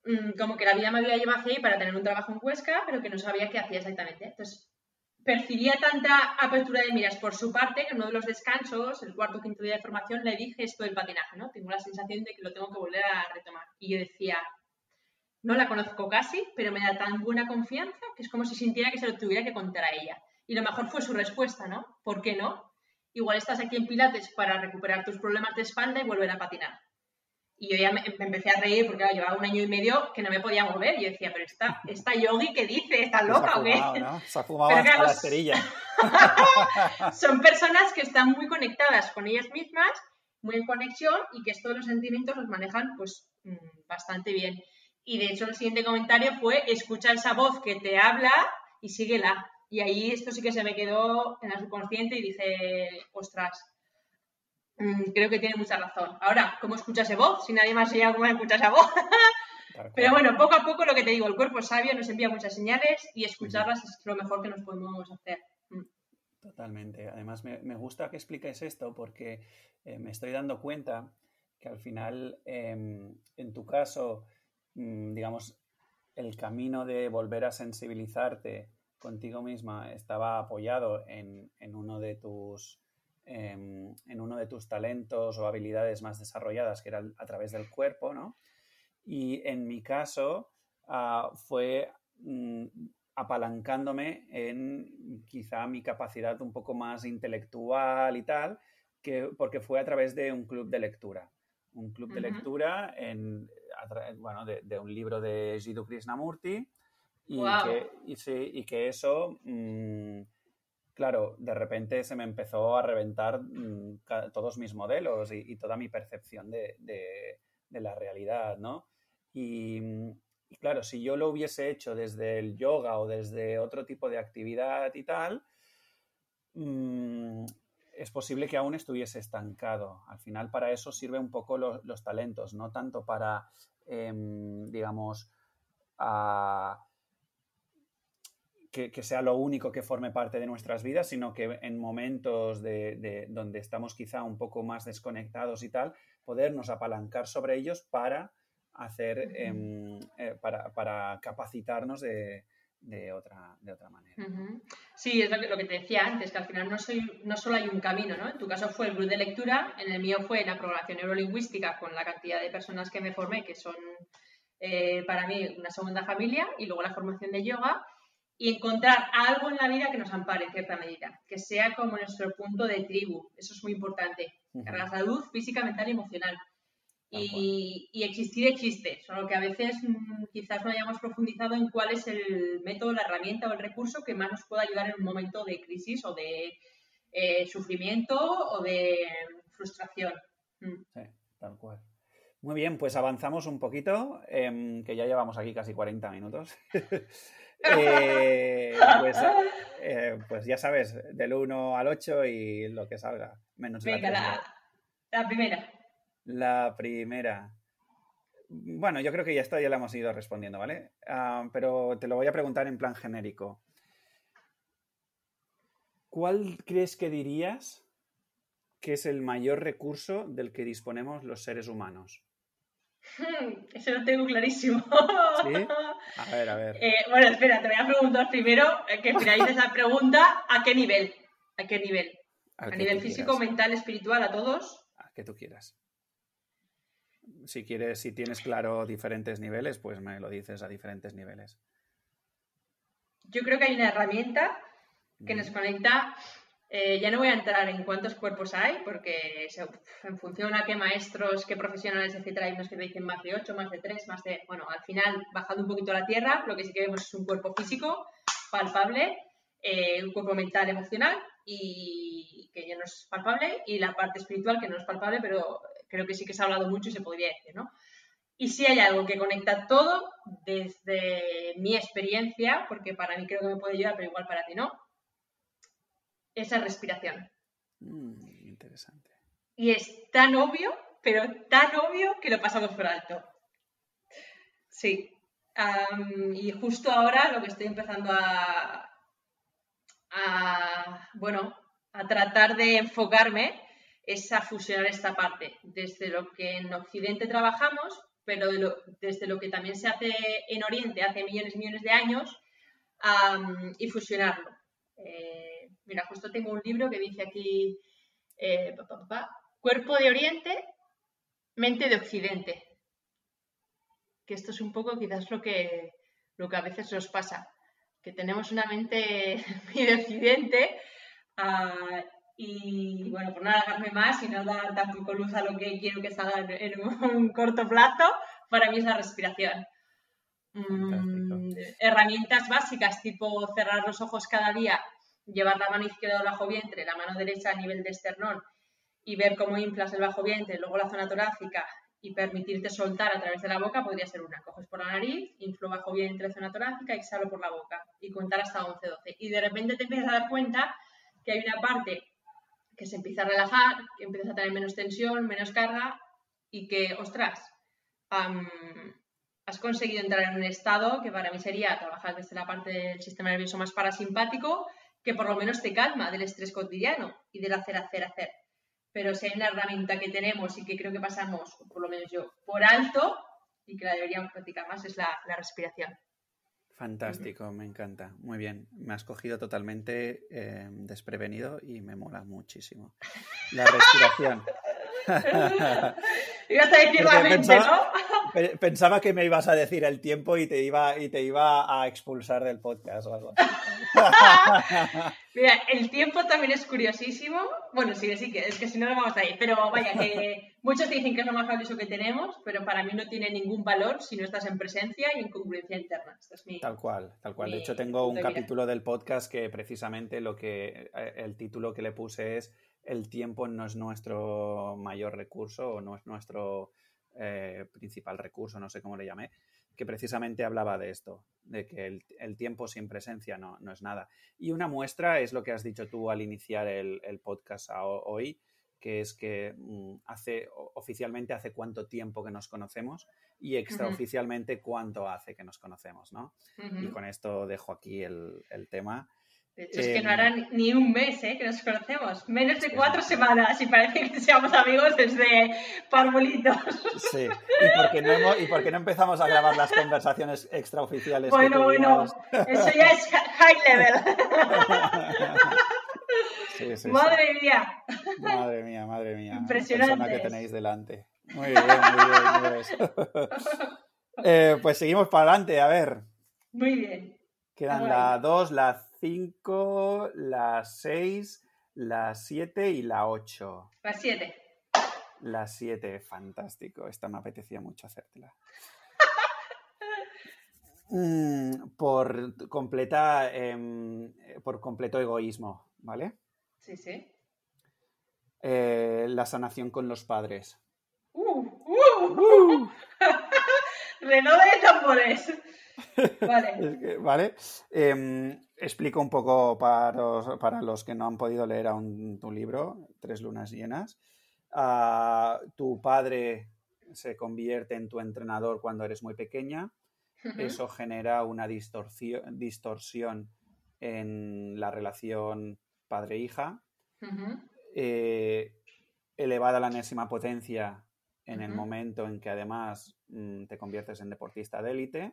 Speaker 2: Mm, como que la vida me había llevado hacia ahí para tener un trabajo en Huesca, pero que no sabía qué hacía exactamente. Entonces, percibía tanta apertura de miras por su parte que en uno de los descansos, el cuarto o quinto día de formación, le dije esto del patinaje, ¿no? Tengo la sensación de que lo tengo que volver a retomar. Y yo decía, no la conozco casi, pero me da tan buena confianza que es como si sintiera que se lo tuviera que contar a ella. Y lo mejor fue su respuesta, ¿no? ¿Por qué no? Igual estás aquí en Pilates para recuperar tus problemas de espalda y volver a patinar. Y yo ya me, empecé a reír porque llevaba un año y medio que no me podía mover. Y yo decía, pero esta, esta yogi, ¿qué dice? ¿Está loca o qué?
Speaker 1: ¿no? Se ha fumado hasta la cerilla.
Speaker 2: son personas que están muy conectadas con ellas mismas, muy en conexión y que estos los sentimientos los manejan pues mm, bastante bien. Y de hecho el siguiente comentario fue, escucha esa voz que te habla y síguela. Y ahí esto sí que se me quedó en la subconsciente y dije, ostras, creo que tiene mucha razón. Ahora, ¿cómo escucha esa voz? Si nadie más se cómo escucha esa voz. Pero bueno, poco a poco lo que te digo, el cuerpo es sabio, nos envía muchas señales y escucharlas es lo mejor que nos podemos hacer. Mm.
Speaker 1: Totalmente. Además, me, gusta que expliques esto porque eh, me estoy dando cuenta que al final, em, en tu caso, mm, digamos, el camino de volver a sensibilizarte contigo misma estaba apoyado en uno de tus Em, en uno de tus talentos o habilidades más desarrolladas, que era a través del cuerpo, ¿no? Y en mi caso ah, fue mm, apalancándome en quizá mi capacidad un poco más intelectual y tal, que, porque fue a través de un club de lectura. Un club de lectura en, bueno, de, un libro de Jiddu Krishnamurti y, que, y, que eso... Mm, claro, de repente se me empezó a reventar mm, todos mis modelos y, toda mi percepción de, la realidad, ¿no? Mm, y, claro, si yo lo hubiese hecho desde el yoga o desde otro tipo de actividad y tal, mm, es posible que aún estuviese estancado. Al final para eso sirve un poco los talentos, no tanto para, em, digamos, a que, sea lo único que forme parte de nuestras vidas, sino que en momentos de, donde estamos quizá un poco más desconectados y tal, podernos apalancar sobre ellos para hacer, em, eh, para, capacitarnos de, otra, de otra manera.
Speaker 2: Sí, es lo que, te decía antes, que al final no, soy, no solo hay un camino, ¿no? En tu caso fue el grupo de lectura, en el mío fue la programación neurolingüística con la cantidad de personas que me formé, que son eh, para mí una segunda familia, y luego la formación de yoga y encontrar algo en la vida que nos ampare en cierta medida, que sea como nuestro punto de tribu. Eso es muy importante. La salud física, mental y emocional. Y, existir existe, solo que a veces mm, quizás no hayamos profundizado en cuál es el método, la herramienta o el recurso que más nos pueda ayudar en un momento de crisis o de eh, sufrimiento o de frustración.
Speaker 1: Mm. Sí, tal cual. Muy bien, pues avanzamos un poquito, em, que ya llevamos aquí casi 40 minutos. Eh, pues, eh, pues, ya sabes, del 1 al 8 y lo que salga. Menos
Speaker 2: Venga, la, primera.
Speaker 1: La primera. Bueno, yo creo que ya está, ya la hemos ido respondiendo, ¿vale? Ah, pero te lo voy a preguntar en plan genérico. ¿Cuál crees que dirías que es el mayor recurso del que disponemos los seres humanos?
Speaker 2: Eso lo tengo clarísimo.
Speaker 1: ¿Sí? A ver, a ver.
Speaker 2: Eh, bueno, espera, te voy a preguntar primero, eh, que finalices la pregunta, ¿a qué nivel? ¿A qué nivel? ¿A nivel físico, mental, espiritual, a todos?
Speaker 1: A que tú quieras. Si quieres, si tienes claro diferentes niveles, pues me lo dices a diferentes niveles.
Speaker 2: Yo creo que hay una herramienta que nos conecta eh, ya no voy a entrar en cuántos cuerpos hay, porque en función a qué maestros, qué profesionales, etcétera, hay unos que dicen más de 8, más de 3, más de. Bueno, al final, bajando un poquito a la tierra, lo que sí que vemos es un cuerpo físico, palpable, eh, un cuerpo mental, emocional, y que ya no es palpable, y la parte espiritual, que no es palpable, pero creo que sí que se ha hablado mucho y se podría decir, ¿no? Y si hay algo que conecta todo, desde mi experiencia, porque para mí creo que me puede ayudar, pero igual para ti no, esa respiración.
Speaker 1: Mm, interesante.
Speaker 2: Y es tan obvio, pero tan obvio que lo pasamos por alto. Sí. y justo ahora lo que estoy empezando a, a, bueno, a tratar de enfocarme es a fusionar esta parte, desde lo que en Occidente trabajamos, pero desde lo que también se hace en Oriente hace millones y millones de años, y fusionarlo. Eh, mira, justo tengo un libro que dice aquí, eh, Cuerpo de Oriente, Mente de Occidente. Que esto es un poco quizás lo que, lo que a veces nos pasa, que tenemos una mente muy de Occidente ah, y bueno, por no alargarme más y no dar tampoco luz a lo que quiero que salga en un corto plazo, para mí es la respiración. Mm, herramientas básicas tipo cerrar los ojos cada día, llevar la mano izquierda bajo vientre, la mano derecha a nivel de esternón y ver cómo inflas el bajo vientre, luego la zona torácica y permitirte soltar a través de la boca podría ser una. Coges por la nariz, inflo bajo vientre, zona torácica, exhalo por la boca y contar hasta 11, 12. Y de repente te empiezas a dar cuenta que hay una parte que se empieza a relajar, que empiezas a tener menos tensión, menos carga y que, ostras, has conseguido entrar en un estado que para mí sería trabajar desde la parte del sistema nervioso más parasimpático, que por lo menos te calma del estrés cotidiano y del hacer, hacer, hacer. Pero si hay una herramienta que tenemos y que creo que pasamos, por lo menos yo, por alto y que la deberíamos practicar más, es la respiración.
Speaker 1: Fantástico, me encanta. Muy bien. Me has cogido totalmente eh, desprevenido y me mola muchísimo. La respiración.
Speaker 2: Ibas a decir la mente, ¿no?
Speaker 1: Pensaba que me ibas a decir el tiempo y te iba, y te iba a expulsar del podcast o algo.
Speaker 2: Mira, el tiempo también es curiosísimo. Bueno, sí, sí, que es que si no, no vamos a ir. Pero vaya, que muchos dicen que es lo más valioso que tenemos, pero para mí no tiene ningún valor si no estás en presencia y en congruencia interna.
Speaker 1: tal cual, tal cual. de hecho, tengo un capítulo del podcast que precisamente lo que eh, el título que le puse es El tiempo no es nuestro mayor recurso o no es nuestro eh, principal recurso, no sé cómo le llamé, que precisamente hablaba de esto, de que el, tiempo sin presencia no, es nada. Y una muestra es lo que has dicho tú al iniciar el, podcast hoy, que es que mm, hace oficialmente hace cuánto tiempo que nos conocemos y extraoficialmente cuánto hace que nos conocemos, ¿no? Y con esto dejo aquí el, el tema.
Speaker 2: De hecho, es que no hará ni un mes ¿eh? que nos conocemos. Menos de cuatro semanas y parece que seamos amigos desde parvulitos.
Speaker 1: Sí, ¿Y por, qué no ¿y por qué no empezamos a grabar las conversaciones extraoficiales?
Speaker 2: Bueno, bueno, eso ya es high level. Sí, sí, madre mía.
Speaker 1: Madre mía, madre mía.
Speaker 2: Impresionante.
Speaker 1: La persona que tenéis delante. Muy bien, muy bien, muy bien. Eh, pues seguimos para adelante, a ver.
Speaker 2: Muy bien.
Speaker 1: Quedan la 2, la 5, la 6, la 7 y la 8.
Speaker 2: La 7.
Speaker 1: La 7, fantástico. Esta me apetecía mucho hacértela. Mm, por completa em, por completo egoísmo, ¿vale?
Speaker 2: Sí, sí.
Speaker 1: Eh, la sanación con los padres.
Speaker 2: ¡Uh! ¡Uh! uh. de tambores.
Speaker 1: Vale. vale. Em, explico un poco para los, que no han podido leer aún tu libro, Tres lunas llenas. Ah, tu padre se convierte en tu entrenador cuando eres muy pequeña. Eso genera una distorsión, distorsión en la relación padre-hija. Eh, elevada a la enésima potencia en el momento en que además mm, te conviertes en deportista de élite,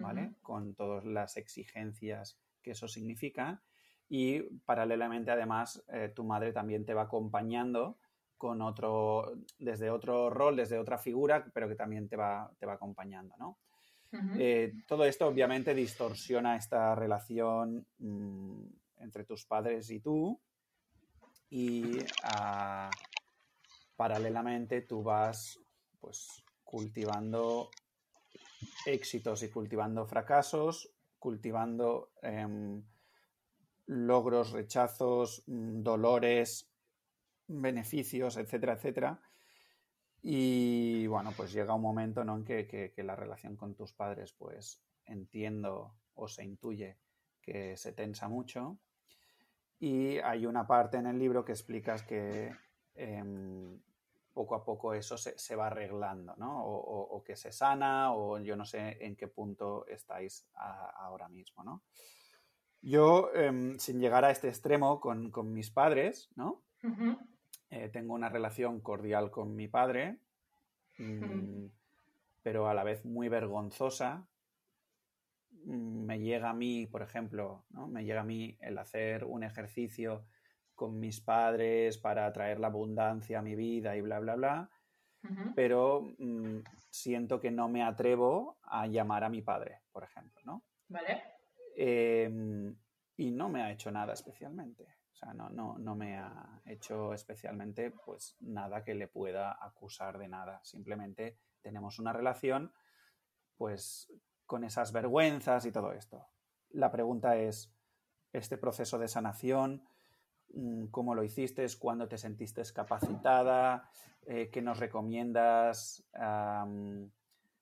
Speaker 1: ¿vale? Con todas las exigencias que eso significa. Y paralelamente, además, eh, tu madre también te va acompañando con otro, desde otro rol, desde otra figura, pero que también te va, te va acompañando, ¿no? Eh, todo esto obviamente distorsiona esta relación mm, entre tus padres y tú y ah, paralelamente tú vas pues cultivando éxitos y cultivando fracasos, cultivando em, logros, rechazos, dolores, beneficios, etcétera, etcétera. Y bueno, pues llega un momento en que, la relación con tus padres, pues entiendo o se intuye que se tensa mucho. Y hay una parte en el libro que explicas que em, poco a poco eso se, va arreglando, ¿no? O, que se sana, o yo no sé en qué punto estáis ahora mismo, ¿no? Yo, em, sin llegar a este extremo con, mis padres, ¿no? Eh, tengo una relación cordial con mi padre, mm, pero a la vez muy vergonzosa, mm, me llega a mí, por ejemplo, ¿no? me llega a mí el hacer un ejercicio con mis padres para traer la abundancia a mi vida y bla, bla, bla, pero mm, siento que no me atrevo a llamar a mi padre, por ejemplo, ¿no?
Speaker 2: Vale.
Speaker 1: Em, y no me ha hecho nada especialmente. O sea, no, no, no me ha hecho especialmente pues nada que le pueda acusar de nada. Simplemente tenemos una relación pues con esas vergüenzas y todo esto. La pregunta es, ¿este proceso de sanación, cómo lo hiciste? ¿Cuándo te sentiste capacitada? Eh, ¿Qué nos recomiendas?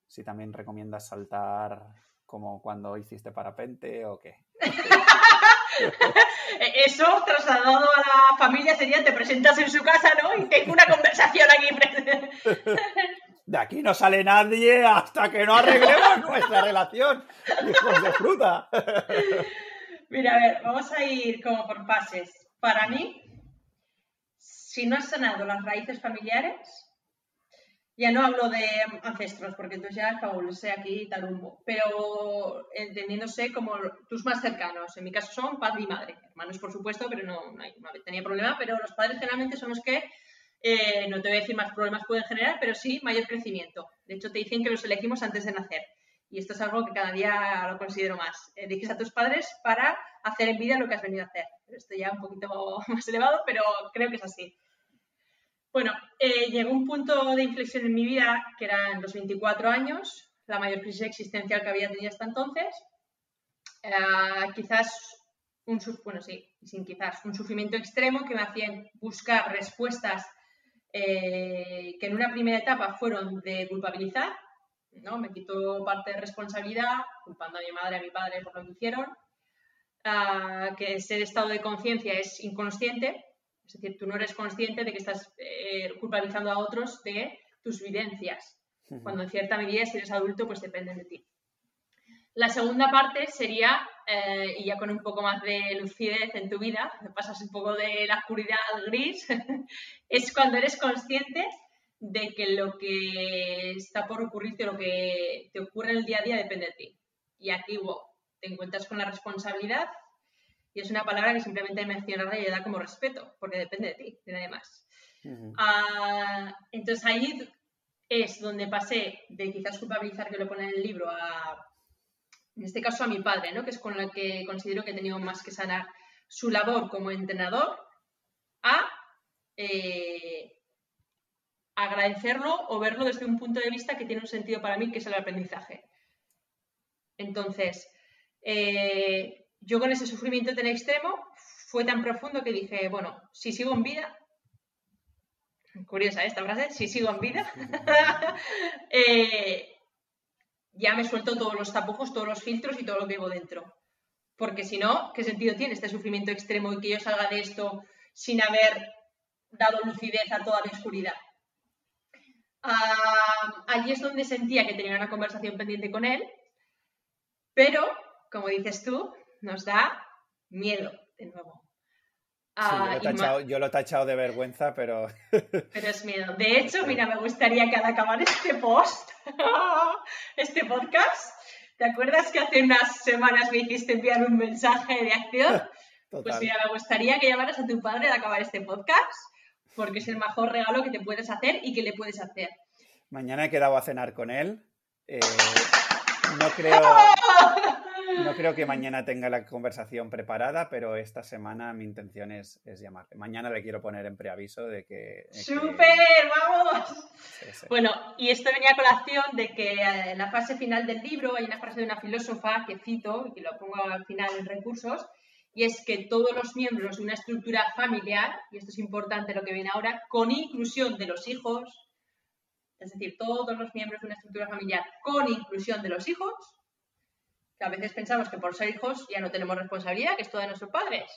Speaker 1: si también recomiendas saltar como cuando hiciste parapente o qué.
Speaker 2: Eso trasladado a la familia sería te presentas en su casa, ¿no? Y tengo una conversación aquí.
Speaker 1: De aquí no sale nadie hasta que no arreglemos nuestra relación. Hijos de fruta.
Speaker 2: Mira, a ver, vamos a ir como por pases. Para mí, si no has sanado las raíces familiares, ya no hablo de ancestros, porque entonces ya sé aquí tarumbo, pero entendiéndose como tus más cercanos. En mi caso son padre y madre. Hermanos, por supuesto, pero no, no, tenía problema. Pero los padres generalmente son los que, eh, no te voy a decir más problemas pueden generar, pero sí mayor crecimiento. De hecho, te dicen que los elegimos antes de nacer. Y esto es algo que cada día lo considero más. Eliges a tus padres para hacer en vida lo que has venido a hacer. Esto ya un poquito más elevado, pero creo que es así. Bueno, eh, llegó un punto de inflexión en mi vida que eran los 24 años, la mayor crisis existencial que había tenido hasta entonces. quizás un, bueno, sí, sin quizás, un sufrimiento extremo que me hacía buscar respuestas eh, que en una primera etapa fueron de culpabilizar, ¿no? Me quitó parte de responsabilidad, culpando a mi madre a mi padre por lo que hicieron, que ese estado de conciencia es inconsciente, es decir, tú no eres consciente de que estás eh, culpabilizando a otros de tus vivencias, cuando en cierta medida, si eres adulto, pues dependen de ti. La segunda parte sería, eh, y ya con un poco más de lucidez en tu vida, pasas un poco de la oscuridad al gris, es cuando eres consciente de que lo que está por ocurrirte, lo que te ocurre en el día a día depende de ti. Y aquí, wow, te encuentras con la responsabilidad y es una palabra que simplemente mencionarla y da como respeto, porque depende de ti, de nadie más. Ah, entonces ahí es donde pasé de quizás culpabilizar que lo pone en el libro a, en este caso a mi padre, ¿no? que es con la que considero que he tenido más que sanar su labor como entrenador, a eh, agradecerlo o verlo desde un punto de vista que tiene un sentido para mí, que es el aprendizaje. Entonces, eh, yo con ese sufrimiento tan extremo fue tan profundo que dije, bueno, si sigo en vida, curiosa esta frase, si sigo en vida, eh, ya me suelto todos los tapujos, todos los filtros y todo lo que llevo dentro. Porque si no, ¿qué sentido tiene este sufrimiento extremo y que yo salga de esto sin haber dado lucidez a toda la oscuridad? Ah, allí es donde sentía que tenía una conversación pendiente con él, pero, como dices tú, nos da miedo, de nuevo.
Speaker 1: Ah, yo, lo he tachado de vergüenza, pero...
Speaker 2: pero es miedo. De hecho, mira, me gustaría que al acabar este post, este podcast, ¿te acuerdas que hace unas semanas me hiciste enviar un mensaje de acción? Pues mira, me gustaría que llamaras a tu padre al acabar este podcast, porque es el mejor regalo que te puedes hacer y que le puedes hacer.
Speaker 1: Mañana he quedado a cenar con él. Eh, no creo... No creo que mañana tenga la conversación preparada, pero esta semana mi intención es, llamarle. Mañana le quiero poner en preaviso de que...
Speaker 2: ¡Súper! ¡Vamos! Bueno, y esto venía a colación de que eh, en la fase final del libro hay una frase de una filósofa que cito, y que lo pongo al final en recursos, y es que todos los miembros de una estructura familiar, y esto es importante lo que viene ahora, con inclusión de los hijos, es decir, todos los miembros de una estructura familiar con inclusión de los hijos, que a veces pensamos que por ser hijos ya no tenemos responsabilidad, que es todo de nuestros padres.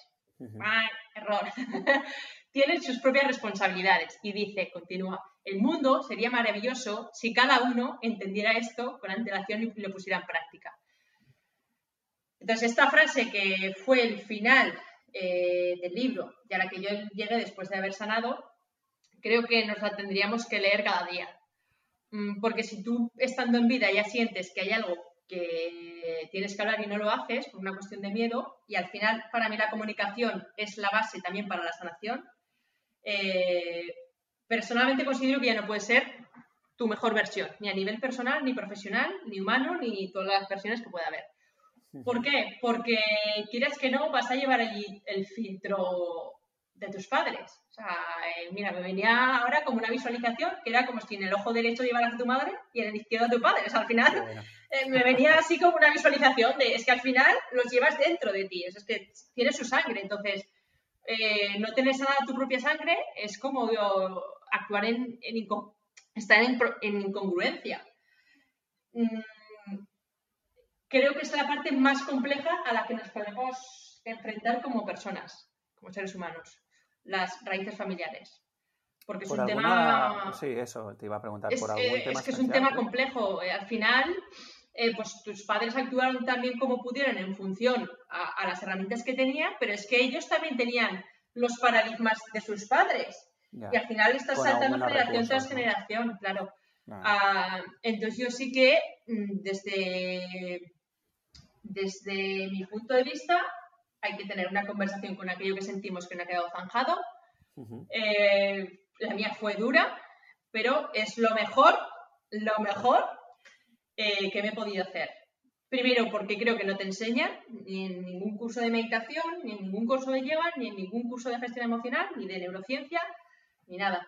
Speaker 2: Ah, error. Tienen sus propias responsabilidades. Y dice, continúa, el mundo sería maravilloso si cada uno entendiera esto con antelación y lo pusiera en práctica. Entonces, esta frase que fue el final eh, del libro y a la que yo llegué después de haber sanado, creo que nos la tendríamos que leer cada día. Mm, porque si tú estando en vida ya sientes que hay algo que tienes que hablar y no lo haces por una cuestión de miedo y al final para mí la comunicación es la base también para la sanación. Eh, personalmente considero que ya no puede ser tu mejor versión, ni a nivel personal, ni profesional, ni humano, ni todas las versiones que pueda haber. ¿Por qué? Porque quieres que no, vas a llevar allí el filtro de tus padres. O sea, eh, mira, me venía ahora como una visualización que era como si en el ojo derecho llevaras a tu madre y en el izquierdo a tu padre. O sea, al final me venía así como una visualización de, es que al final los llevas dentro de ti, es, que tienes su sangre. Entonces, eh, no tener nada tu propia sangre es como actuar en, estar en, incongruencia. Mm, creo que es la parte más compleja a la que nos podemos enfrentar como personas, como seres humanos, las raíces familiares. Porque es un tema.
Speaker 1: Sí, eso te iba a preguntar.
Speaker 2: Es,
Speaker 1: por algún
Speaker 2: eh, es que es un tema complejo. Eh, al final, eh, pues tus padres actuaron también como pudieron en función a, las herramientas que tenían, pero es que ellos también tenían los paradigmas de sus padres. Y al final estás saltando generación tras generación, claro. Ah, entonces yo sí que mm, desde desde mi punto de vista, hay que tener una conversación con aquello que sentimos que no ha quedado zanjado. Eh, la mía fue dura, pero es lo mejor, lo mejor eh, que me he podido hacer. Primero, porque creo que no te enseñan ni en ningún curso de meditación, ni en ningún curso de yoga, ni en ningún curso de gestión emocional, ni de neurociencia, ni nada.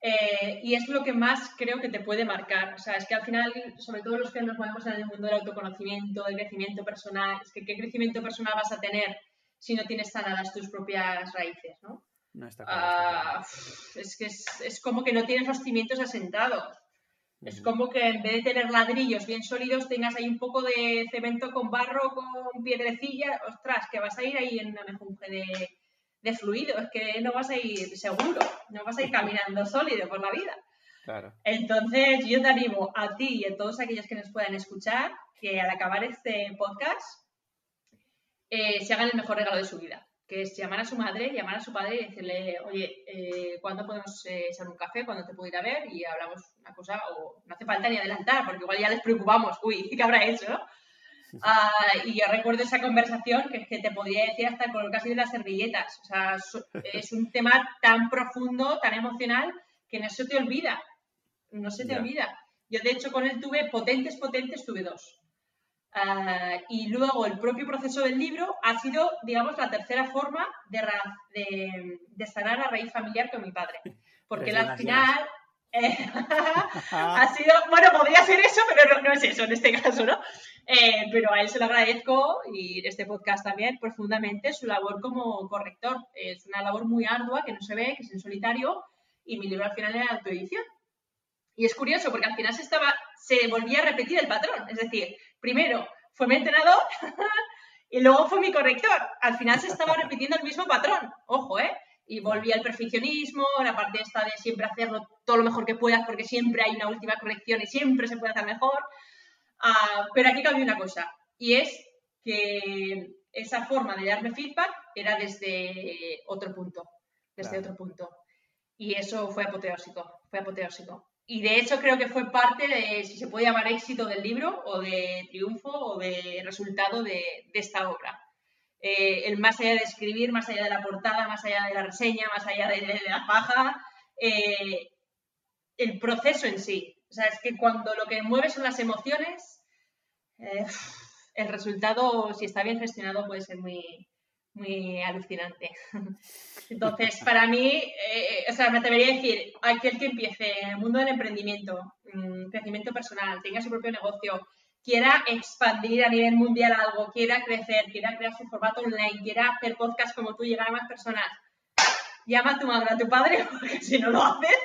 Speaker 2: Eh, y es lo que más creo que te puede marcar. O sea, es que al final, sobre todo los que nos movemos en el mundo del autoconocimiento, del crecimiento personal, es que qué crecimiento personal vas a tener si no tienes sanadas tus propias raíces, ¿no?
Speaker 1: no está ah,
Speaker 2: es que es, como que no tienes los cimientos asentados. Es como que en vez de tener ladrillos bien sólidos, tengas ahí un poco de cemento con barro, con piedrecilla. Ostras, que vas a ir ahí en una mejunje de, de fluido, es que no vas a ir seguro, no vas a ir caminando sólido por la vida.
Speaker 1: Claro.
Speaker 2: Entonces, yo te animo a ti y a todos aquellos que nos puedan escuchar que al acabar este podcast eh, se hagan el mejor regalo de su vida, que es llamar a su madre, llamar a su padre y decirle, oye, eh, ¿cuándo podemos eh, echar un café? ¿Cuándo te puedo ir a ver? Y hablamos una cosa, o no hace falta ni adelantar, porque igual ya les preocupamos, uy, ¿qué habrá hecho? Ah, y yo recuerdo esa conversación que, que te podría decir hasta con casi de las servilletas. O sea, es un tema tan profundo, tan emocional, que no se te olvida. No se te olvida. Yo, de hecho, con él tuve potentes, potentes, tuve dos. Ah, y luego el propio proceso del libro ha sido, digamos, la tercera forma de, de, de sanar a raíz familiar con mi padre. Porque al final ha sido, bueno, podría ser eso, pero no, es eso en este caso, ¿no? Eh, pero a él se lo agradezco y en este podcast también profundamente su labor como corrector. Es una labor muy ardua que no se ve, que es en solitario y mi libro al final era autoedición. Y es curioso porque al final se, estaba, se volvía a repetir el patrón. Es decir, primero fue mi entrenador y luego fue mi corrector. Al final se estaba repitiendo el mismo patrón. Ojo, ¿eh? y volví al perfeccionismo, la parte esta de siempre hacerlo todo lo mejor que puedas porque siempre hay una última corrección y siempre se puede hacer mejor. Ah, pero aquí cambió una cosa y es que esa forma de darme feedback era desde otro punto, desde otro punto. Y eso fue apoteósico, fue apoteósico. Y de hecho creo que fue parte de, si se puede llamar éxito del libro, o de triunfo, o de resultado de esta obra. Eh, el más allá de escribir, más allá de la portada, más allá de la reseña, más allá de, la paja, eh, el proceso en sí. O sea, es que cuando lo que mueve son las emociones, eh, el resultado, si está bien gestionado, puede ser muy, muy alucinante. Entonces, para mí, o sea, me atrevería a decir, aquel que empiece en el mundo del emprendimiento, mm, crecimiento personal, tenga su propio negocio, quiera expandir a nivel mundial algo, quiera crecer, quiera crear su formato online, quiera hacer podcast como tú, llegar a más personas, llama a tu madre, a tu padre, porque si no lo haces,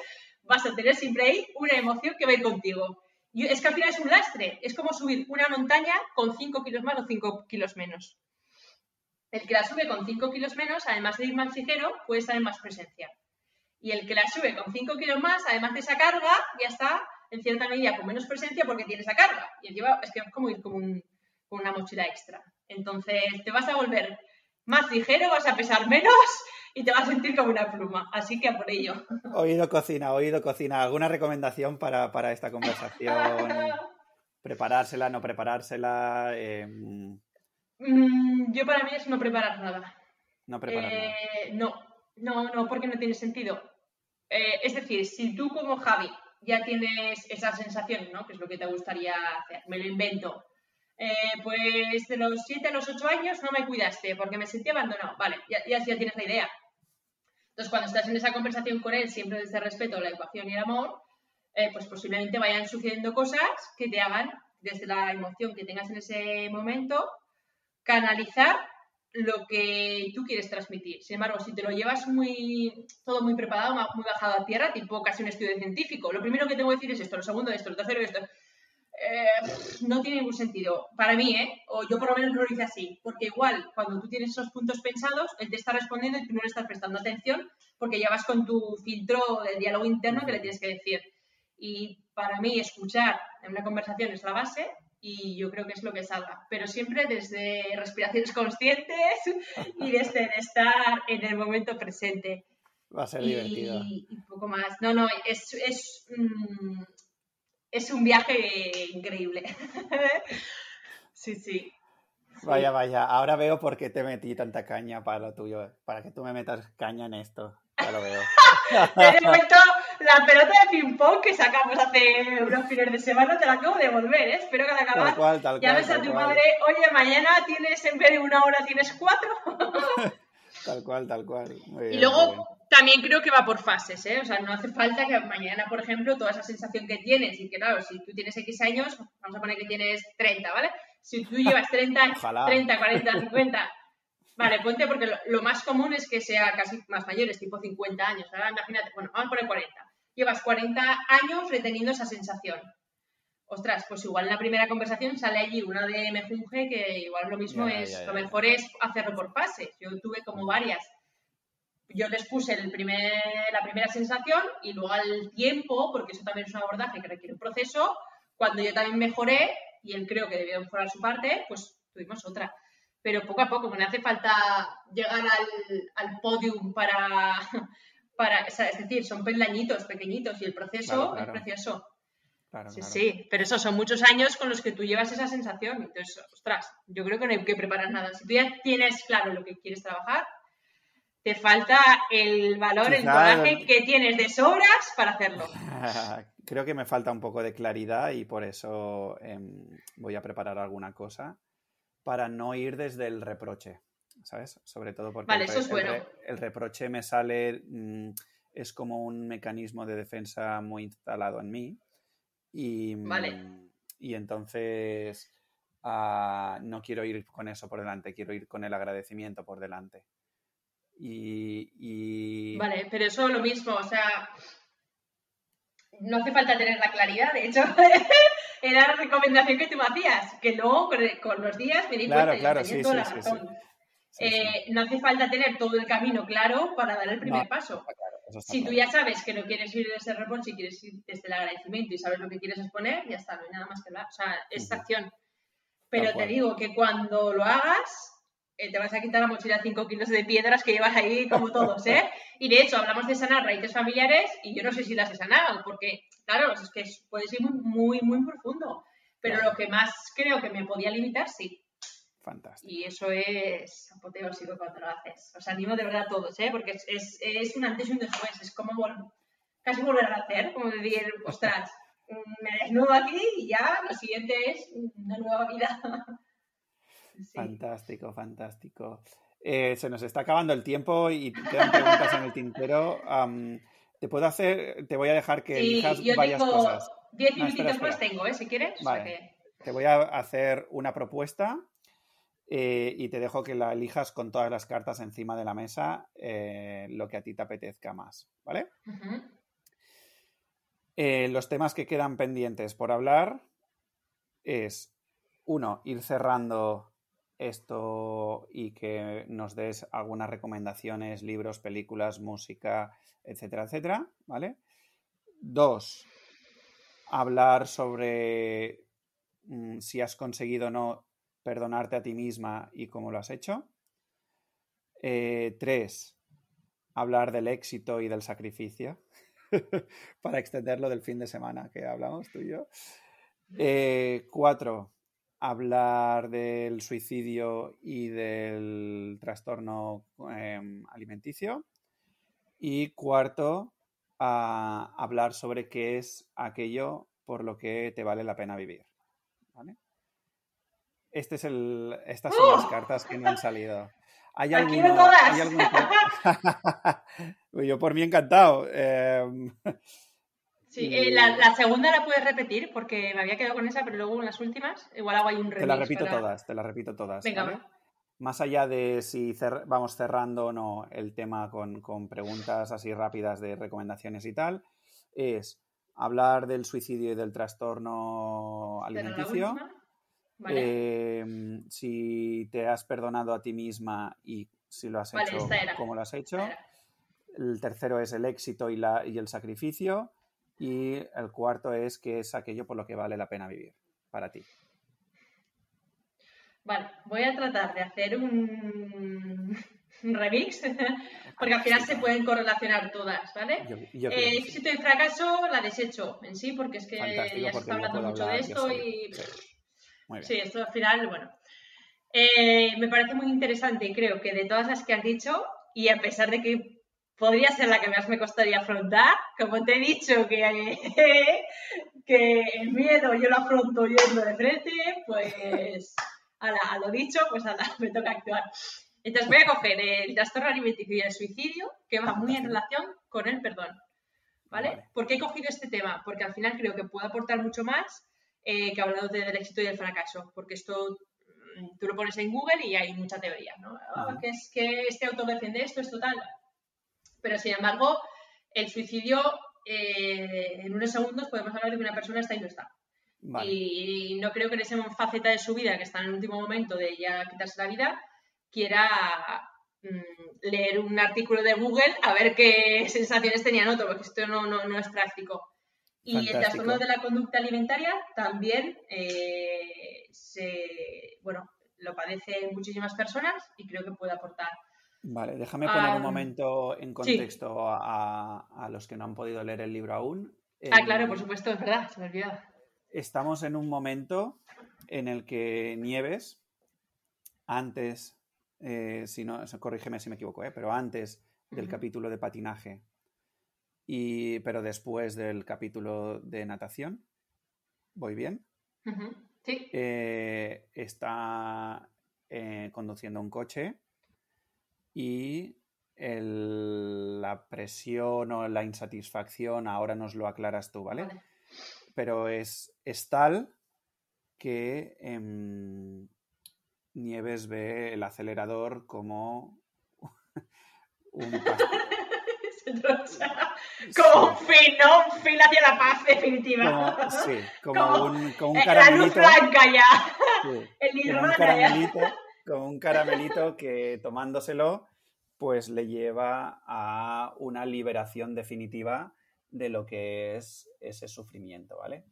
Speaker 2: vas a tener siempre ahí una emoción que va a ir contigo. Y es que al final es un lastre, es como subir una montaña con 5 kilos más o 5 kilos menos. El que la sube con 5 kilos menos, además de ir más ligero, puede estar en más presencia. Y el que la sube con 5 kilos más, además de esa carga, ya está en cierta medida con menos presencia porque tiene esa carga. Y lleva, es que es como ir con, una mochila extra. Entonces te vas a volver más ligero, vas a pesar menos y te vas a sentir como una pluma. Así que a por ello.
Speaker 1: Oído cocina, oído cocina. ¿Alguna recomendación para, esta conversación Preparársela, no preparársela. Em,
Speaker 2: mm, yo para mí es no preparar nada.
Speaker 1: No preparar nada.
Speaker 2: Eh, no, no, no, porque no tiene sentido. Eh, es decir, si tú como Javi ya tienes esa sensación, ¿no? Que es lo que te gustaría hacer, me lo invento. Eh, pues de los 7 a los 8 años no me cuidaste porque me sentí abandonado. Vale, ya, ya, tienes la idea. Entonces, cuando estás en esa conversación con él, siempre desde el respeto, la educación y el amor, eh, pues posiblemente vayan sucediendo cosas que te hagan, desde la emoción que tengas en ese momento, canalizar lo que tú quieres transmitir. Sin embargo, si te lo llevas muy todo muy preparado, muy bajado a tierra, tipo casi un estudio científico, lo primero que tengo que decir es esto, lo segundo esto, lo tercero esto, eh, no tiene ningún sentido. Para mí, ¿eh? O yo por lo menos no lo hice así, porque igual cuando tú tienes esos puntos pensados, él te está respondiendo y tú no le estás prestando atención porque ya vas con tu filtro del diálogo interno que le tienes que decir. Y para mí escuchar en una conversación es la base y yo creo que es lo que salga. Pero siempre desde respiraciones conscientes y desde estar en el momento presente.
Speaker 1: Va a ser divertido.
Speaker 2: Y un poco más. No, no, es, es, mm, es un viaje increíble. sí, sí.
Speaker 1: Vaya, vaya. Ahora veo por qué te metí tanta caña para lo tuyo. Para que tú me metas caña en esto. Ya lo veo.
Speaker 2: Te he devuelto la pelota de ping-pong que sacamos hace unos fines de semana, te la acabo de devolver, ¿eh? Espero que al acabar
Speaker 1: tal cual, tal
Speaker 2: ya ves a tu madre, oye, mañana tienes, en vez de una hora, tienes cuatro.
Speaker 1: tal cual, tal cual.
Speaker 2: y luego también creo que va por fases, ¿eh? O sea, no hace falta que mañana, por ejemplo, toda esa sensación que tienes, y que claro, si tú tienes X años, vamos a poner que tienes 30, ¿vale? Si tú llevas 30, 30, 40, 50 Vale, ponte porque lo, más común es que sea casi más mayores, tipo 50 años. Ahora imagínate, bueno, vamos a poner 40. Llevas 40 años reteniendo esa sensación. Ostras, pues igual en la primera conversación sale allí una de me funge que igual lo mismo es, lo mejor es hacerlo por fases. Yo tuve como varias. Yo les puse el primer, la primera sensación y luego al tiempo, porque eso también es un abordaje que requiere un proceso, cuando yo también mejoré y él creo que debió mejorar su parte, pues tuvimos otra pero poco a poco, me hace falta llegar al, al podium para, para, es decir, son peldañitos pequeñitos y el proceso es precioso. sí, sí, pero eso son muchos años con los que tú llevas esa sensación. Entonces, ostras, yo creo que no hay que preparar nada. Si tú ya tienes claro lo que quieres trabajar, te falta el valor, el coraje que tienes de sobras para hacerlo.
Speaker 1: Creo que me falta un poco de claridad y por eso em, voy a preparar alguna cosa para no ir desde el reproche, ¿sabes? Sobre todo porque el, reproche me sale, mm, es como un mecanismo de defensa muy instalado en mí y, mm, y entonces ah, no quiero ir con eso por delante, quiero ir con el agradecimiento por delante. Y,
Speaker 2: Vale, pero eso lo mismo, o sea, no hace falta tener la claridad, de hecho, era la recomendación que tú me hacías, que luego con, los días me di
Speaker 1: claro, claro, sí,
Speaker 2: la razón. Eh, no hace falta tener todo el camino claro para dar el primer paso. si tú ya sabes que no quieres ir desde el reproche y quieres ir desde el agradecimiento y sabes lo que quieres exponer, ya está, no hay nada más que hablar. O sea, es acción. Pero te digo que cuando lo hagas, eh, te vas a quitar la mochila 5 kilos de piedras que llevas ahí como todos, ¿eh? Y de hecho, hablamos de sanar raíces familiares y yo no sé si las he sanado, porque, claro, es que puede ser muy, muy, profundo. Pero lo que más creo que me podía limitar, sí.
Speaker 1: Fantástico.
Speaker 2: Y eso es apoteósico cuando lo haces. Os animo de verdad a todos, ¿eh? Porque es, es, un antes y un después. Es como casi volver a hacer, como decir, ostras, me desnudo aquí y ya lo siguiente es una nueva vida.
Speaker 1: Fantástico, fantástico. Eh, se nos está acabando el tiempo y quedan preguntas en el tintero. te puedo hacer, te voy a dejar que elijas varias cosas.
Speaker 2: Diez minutitos más tengo, ¿eh? Si quieres.
Speaker 1: Te voy a hacer una propuesta eh, y te dejo que la elijas con todas las cartas encima de la mesa, eh, lo que a ti te apetezca más, ¿vale? los temas que quedan pendientes por hablar es, uno, ir cerrando esto y que nos des algunas recomendaciones, libros, películas, música, etcétera, etcétera, ¿vale? Dos, hablar sobre mm, si has conseguido o no perdonarte a ti misma y cómo lo has hecho. Eh, tres, hablar del éxito y del sacrificio para extenderlo del fin de semana que hablamos tú y yo. Eh, cuatro, hablar del suicidio y del trastorno em, alimenticio. Y cuarto, hablar sobre qué es aquello por lo que te vale la pena vivir. Este es el, estas son las ¡Oh! cartas que no han salido. ¿Hay alguno, Yo por mí encantado. Em,
Speaker 2: sí, eh, la, segunda la puedes repetir porque me había quedado con esa, pero luego en las últimas igual hago ahí un remix
Speaker 1: Te la repito todas, te las repito todas. Más allá de si vamos cerrando o no el tema con, preguntas así rápidas de recomendaciones y tal, es hablar del suicidio y del trastorno alimenticio. Em, si te has perdonado a ti misma y si lo has hecho, cómo lo has hecho. El tercero es el éxito y, la, y el sacrificio. Y el cuarto es que es aquello por lo que vale la pena vivir para ti.
Speaker 2: Vale, voy a tratar de hacer un, remix, porque al final se pueden correlacionar todas, ¿vale? Eh, éxito y fracaso la desecho en sí, porque es que ya se está hablando mucho de esto y... Sí, esto al final, bueno. Eh, me parece muy interesante y creo que de todas las que has dicho, y a pesar de que podría ser la que más me costaría afrontar, como te he dicho que, que el miedo yo lo afronto yendo de frente, pues a, lo dicho, pues a la, me toca actuar. Entonces voy a coger el trastorno alimenticio y el suicidio, que va muy en relación con el perdón. ¿Vale? ¿Por qué he cogido este tema? Porque al final creo que puede aportar mucho más eh, que hablado del éxito y del fracaso, porque esto mm, tú lo pones en Google y hay mucha teoría, ¿no? Ah, que es que este autor defiende esto, es total. Pero sin embargo, el suicidio eh, en unos segundos podemos hablar de que una persona está y no está. Y no creo que en esa faceta de su vida, que está en el último momento de ya quitarse la vida, quiera mm, leer un artículo de Google a ver qué sensaciones tenían otro, porque esto no, no, no es práctico. Y el trastorno de la conducta alimentaria también eh, se, bueno, lo padecen muchísimas personas y creo que puede aportar.
Speaker 1: Vale, déjame poner un momento en contexto a, los que no han podido leer el libro aún.
Speaker 2: Ah, claro, por supuesto, es verdad, se me olvidaba.
Speaker 1: Estamos en un momento en el que Nieves, antes, eh, si no, corrígeme si me equivoco, eh, pero antes del capítulo de patinaje y, pero después del capítulo de natación, ¿voy bien?
Speaker 2: Sí.
Speaker 1: Eh, está eh, conduciendo un coche y la presión o la insatisfacción, ahora nos lo aclaras tú, ¿vale? Pero es, es, tal que em, Nieves ve el acelerador como un
Speaker 2: como un fin, ¿no? Un fin hacia la paz definitiva.
Speaker 1: Como, sí, como, un, como un caramelito.
Speaker 2: La luz blanca ya. El
Speaker 1: como un caramelito, como un caramelito que tomándoselo, pues le lleva a una liberación definitiva de lo que es ese sufrimiento, ¿vale?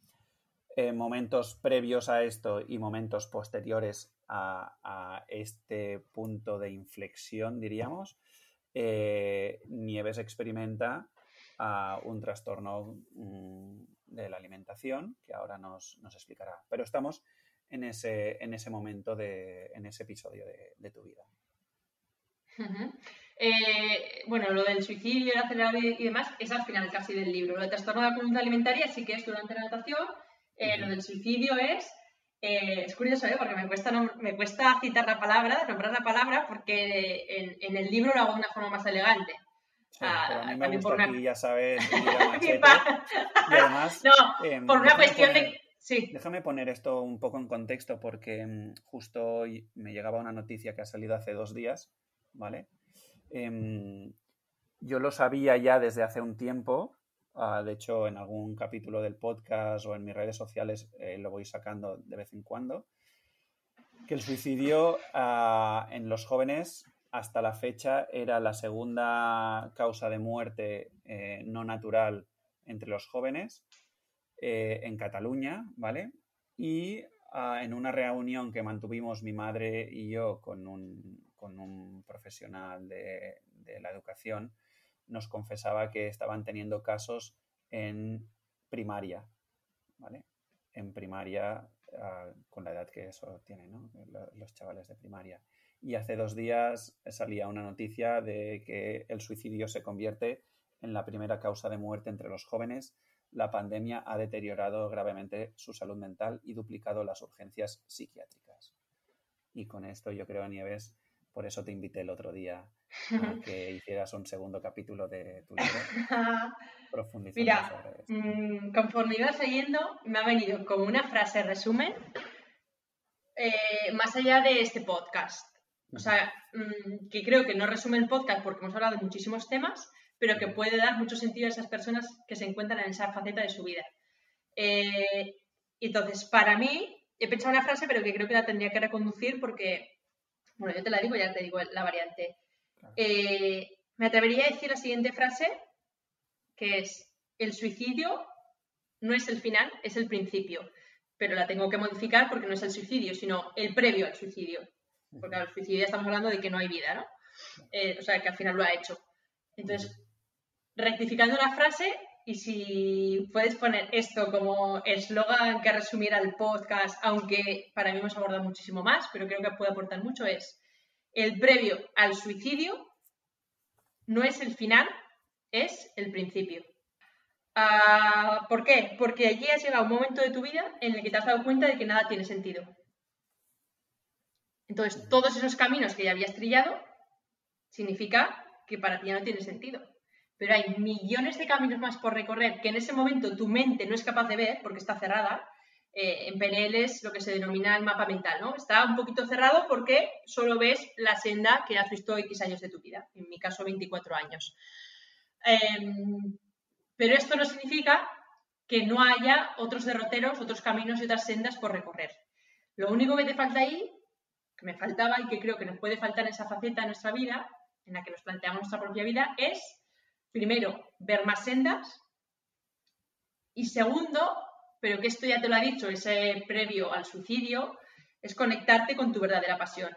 Speaker 1: momentos previos a esto y momentos posteriores a, este punto de inflexión, diríamos, eh, Nieves experimenta un trastorno mm, de la alimentación que ahora nos, explicará. Pero estamos en ese, en ese momento, de, en ese episodio de, tu vida.
Speaker 2: Eh, bueno, lo del suicidio, el acelerador y, demás es al final casi del libro. Lo del trastorno de la conducta alimentaria sí que es durante la natación. Eh, lo del suicidio es eh, es curioso, ¿eh? porque me cuesta, me cuesta citar la palabra, nombrar la palabra, porque en, el libro lo hago de una forma más elegante.
Speaker 1: a mí me gusta aquí, ya sabes, y
Speaker 2: además... No, em, por una cuestión de... Sí.
Speaker 1: Déjame poner esto un poco en contexto porque em, justo hoy me llegaba una noticia que ha salido hace dos días, ¿vale? Em, yo lo sabía ya desde hace un tiempo, Ah, de hecho, en algún capítulo del podcast o en mis redes sociales eh, lo voy sacando de vez en cuando, que el suicidio ah, en los jóvenes hasta la fecha era la segunda causa de muerte eh, no natural entre los jóvenes eh, en Cataluña, ¿vale? Y ah, en una reunión que mantuvimos mi madre y yo con un, profesional de la educación, nos confesaba que estaban teniendo casos en primaria, ¿vale? en primaria ah, con la edad que eso tiene, ¿no? Los chavales de primaria. Y hace dos días salía una noticia de que el suicidio se convierte en la primera causa de muerte entre los jóvenes. La pandemia ha deteriorado gravemente su salud mental y duplicado las urgencias psiquiátricas. Y con esto yo creo, Nieves, por eso te invité el otro día a que hicieras un segundo capítulo de tu libro.
Speaker 2: profundizando Mira, sobre esto. Mm, conforme ibas leyendo, me ha venido como una frase resumen eh, más allá de este podcast. O sea, mm, que creo que no resume el podcast porque hemos hablado de muchísimos temas, pero que puede dar mucho sentido a esas personas que se encuentran en esa faceta de su vida. Eh, entonces, para mí, he pensado una frase, pero que creo que la tendría que reconducir porque, bueno, yo te la digo, ya te digo la variante. Eh, me atrevería a decir la siguiente frase, que es, el suicidio no es el final, es el principio, pero la tengo que modificar porque no es el suicidio, sino el previo al suicidio. Porque al suicidio ya estamos hablando de que no hay vida, ¿no? Eh, o sea, que al final lo ha hecho. Entonces, rectificando la frase, y si puedes poner esto como eslogan que resumiera el podcast, aunque para mí hemos abordado muchísimo más, pero creo que puede aportar mucho, es el previo al suicidio no es el final, es el principio. Ah, ¿Por qué? Porque allí has llegado un momento de tu vida en el que te has dado cuenta de que nada tiene sentido. Entonces, todos esos caminos que ya habías trillado significa que para ti ya no tiene sentido. Pero hay millones de caminos más por recorrer que en ese momento tu mente no es capaz de ver porque está cerrada. Eh, en PNL es lo que se denomina el mapa mental, ¿no? Está un poquito cerrado porque solo ves la senda que has visto X años de tu vida, en mi caso 24 años. Em, pero esto no significa que no haya otros derroteros, otros caminos y otras sendas por recorrer. Lo único que te falta ahí que me faltaba y que creo que nos puede faltar en esa faceta de nuestra vida, en la que nos planteamos nuestra propia vida, es, primero, ver más sendas y segundo, pero que esto ya te lo ha dicho, ese previo al suicidio, es conectarte con tu verdadera pasión.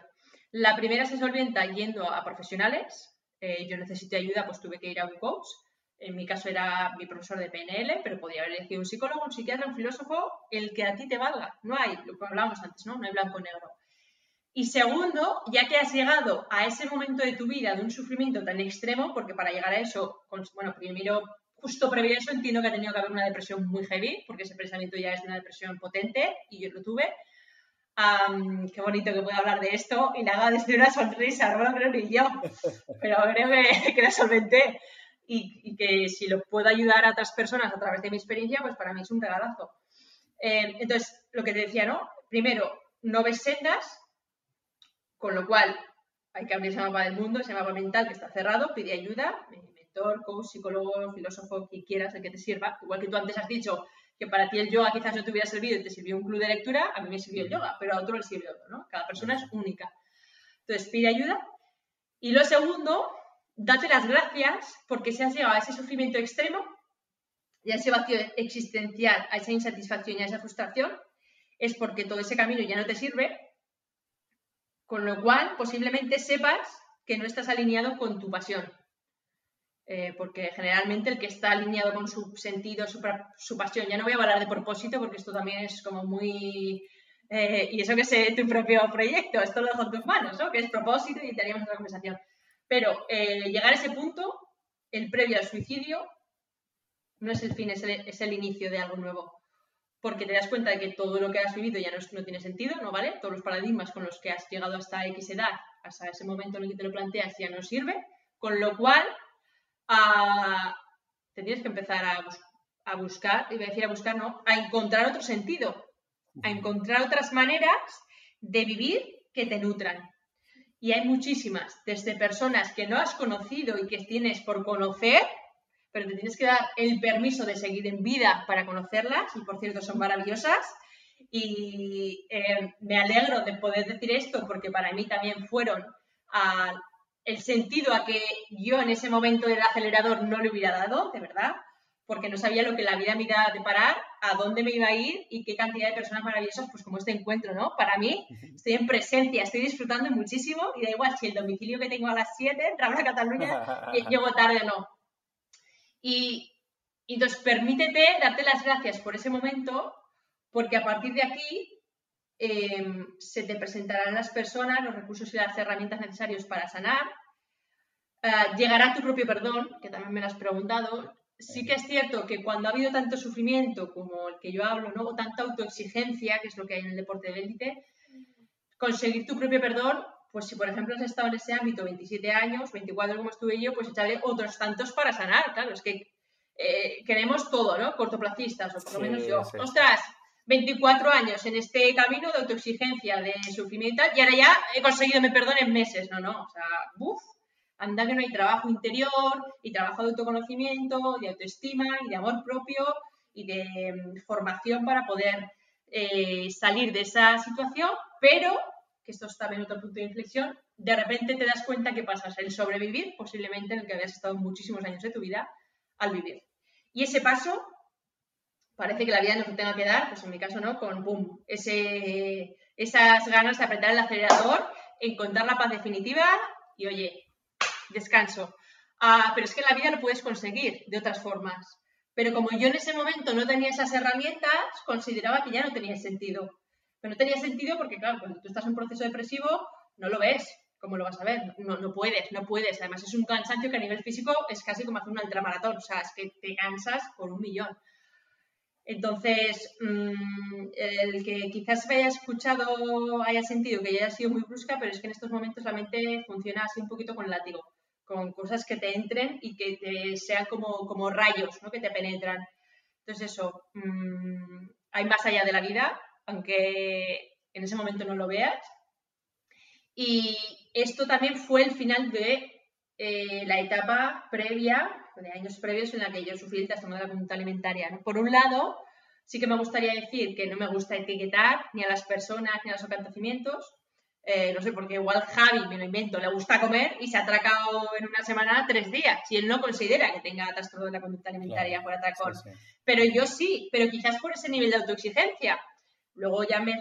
Speaker 2: La primera se solventa yendo a profesionales. Eh, yo necesité ayuda, pues tuve que ir a un coach. En mi caso era mi profesor de PNL, pero podría haber elegido un psicólogo, un psiquiatra, un filósofo, el que a ti te valga. No hay, lo que hablábamos antes, ¿no? No hay blanco-negro. Y segundo, ya que has llegado a ese momento de tu vida de un sufrimiento tan extremo, porque para llegar a eso, bueno, primero, justo previo a eso, entiendo que ha tenido que haber una depresión muy heavy, porque ese pensamiento ya es una depresión potente y yo lo tuve. qué bonito que pueda hablar de esto y haga desde una sonrisa, no lo creo ni yo, pero creo que, que lo solventé y, y, que si lo puedo ayudar a otras personas a través de mi experiencia, pues para mí es un regalazo. Eh, entonces, lo que te decía, ¿no? Primero, no ves sendas, con lo cual, hay que abrir ese mapa del mundo, ese mapa mental que está cerrado, pide ayuda, mentor, coach, psicólogo, filósofo, que quieras, el que te sirva. Igual que tú antes has dicho que para ti el yoga quizás no te hubiera servido y te sirvió un club de lectura, a mí me sirvió el yoga, pero a otro le sirvió otro, ¿no? Cada persona es única. Entonces, pide ayuda. Y lo segundo, date las gracias porque si has llegado a ese sufrimiento extremo y a ese vacío existencial, a esa insatisfacción y a esa frustración, es porque todo ese camino ya no te sirve con lo cual, posiblemente sepas que no estás alineado con tu pasión. Eh, porque generalmente el que está alineado con su sentido, su, pasión, ya no voy a hablar de propósito porque esto también es como muy... Eh, y eso que es tu propio proyecto, esto lo dejo en tus manos, ¿no? Que es propósito y te haríamos una conversación. Pero eh, llegar a ese punto, el previo al suicidio, no es el fin, es el inicio de algo nuevo porque te das cuenta de que todo lo que has vivido ya no, tiene sentido, ¿no vale? Todos los paradigmas con los que has llegado hasta X edad, hasta ese momento en el que te lo planteas, ya no sirve, con lo cual ah, te tienes que empezar a, a buscar, iba a decir a buscar, no, a encontrar otro sentido, a encontrar otras maneras de vivir que te nutran. Y hay muchísimas, desde personas que no has conocido y que tienes por conocer, pero te tienes que dar el permiso de seguir en vida para conocerlas, y por cierto son maravillosas. Y eh, me alegro de poder decir esto porque para mí también fueron el sentido a que yo en ese momento del acelerador no le hubiera dado, de verdad, porque no sabía lo que la vida me iba a deparar, a dónde me iba a ir y qué cantidad de personas maravillosas, pues como este encuentro, ¿no? Para mí, estoy en presencia, estoy disfrutando muchísimo y da igual si el domicilio que tengo a las 7, en a Cataluña, llego tarde o no. Y, entonces permítete darte las gracias por ese momento porque a partir de aquí em, se te presentarán las personas, los recursos y las herramientas necesarios para sanar. Ah, llegará tu propio perdón, que también me lo has preguntado. Sí que es cierto que cuando ha habido tanto sufrimiento como el que yo hablo, ¿no? o tanta autoexigencia, que es lo que hay en el deporte de élite, conseguir tu propio perdón, pues si por ejemplo has estado en ese ámbito 27 años, 24 como estuve yo, pues echarle otros tantos para sanar. Claro, es que eh, queremos todo, ¿no? Cortoplacistas, o por lo menos yo. Ostras, 24 años en este camino de autoexigencia, de sufrimiento y ahora ya he conseguido mi perdón en meses. No, no, o sea, buf, anda que no hay trabajo interior y trabajo de autoconocimiento, de autoestima y de amor propio y de mm, formación para poder eh, salir de esa situación, pero, que esto es también otro punto de inflexión, de repente te das cuenta que pasas el sobrevivir, posiblemente en el que habías estado muchísimos años de tu vida, al vivir. Y ese paso parece que la vida nos lo tenga que dar, pues en mi caso no, con boom, esas ganas de apretar el acelerador, encontrar la paz definitiva y oye, descanso. Ah, pero es que en la vida lo puedes conseguir de otras formas. Pero como yo en ese momento no tenía esas herramientas, consideraba que ya no tenía sentido. Pero no tenía sentido porque, claro, cuando tú estás en un proceso depresivo, no lo ves. ¿Cómo lo vas a ver? No, no puedes, no puedes. Además, es un cansancio que a nivel físico es casi como hacer un ultramaratón. O sea, es que te cansas por un millón. Entonces, mm, el que quizás haya escuchado haya sentido que ya haya sido muy brusca, pero es que en estos momentos la mente funciona así un poquito con látigo con cosas que te entren y que te sean como, como rayos, ¿no? Que te penetran. Entonces eso, mm, hay más allá de la vida, aunque en ese momento no lo veas. Y esto también fue el final de eh, la etapa previa, de años previos en la que yo sufrí el trastorno de la conducta alimentaria. Por un lado, sí que me gustaría decir que no me gusta etiquetar ni a las personas ni a los acontecimientos, eh, no sé, porque igual Javi, me lo invento, le gusta comer y se ha atracado en una semana tres días y él no considera que tenga trastorno de la conducta alimentaria por atracón. Pero yo sí, pero quizás por ese nivel de autoexigencia. Luego ya me,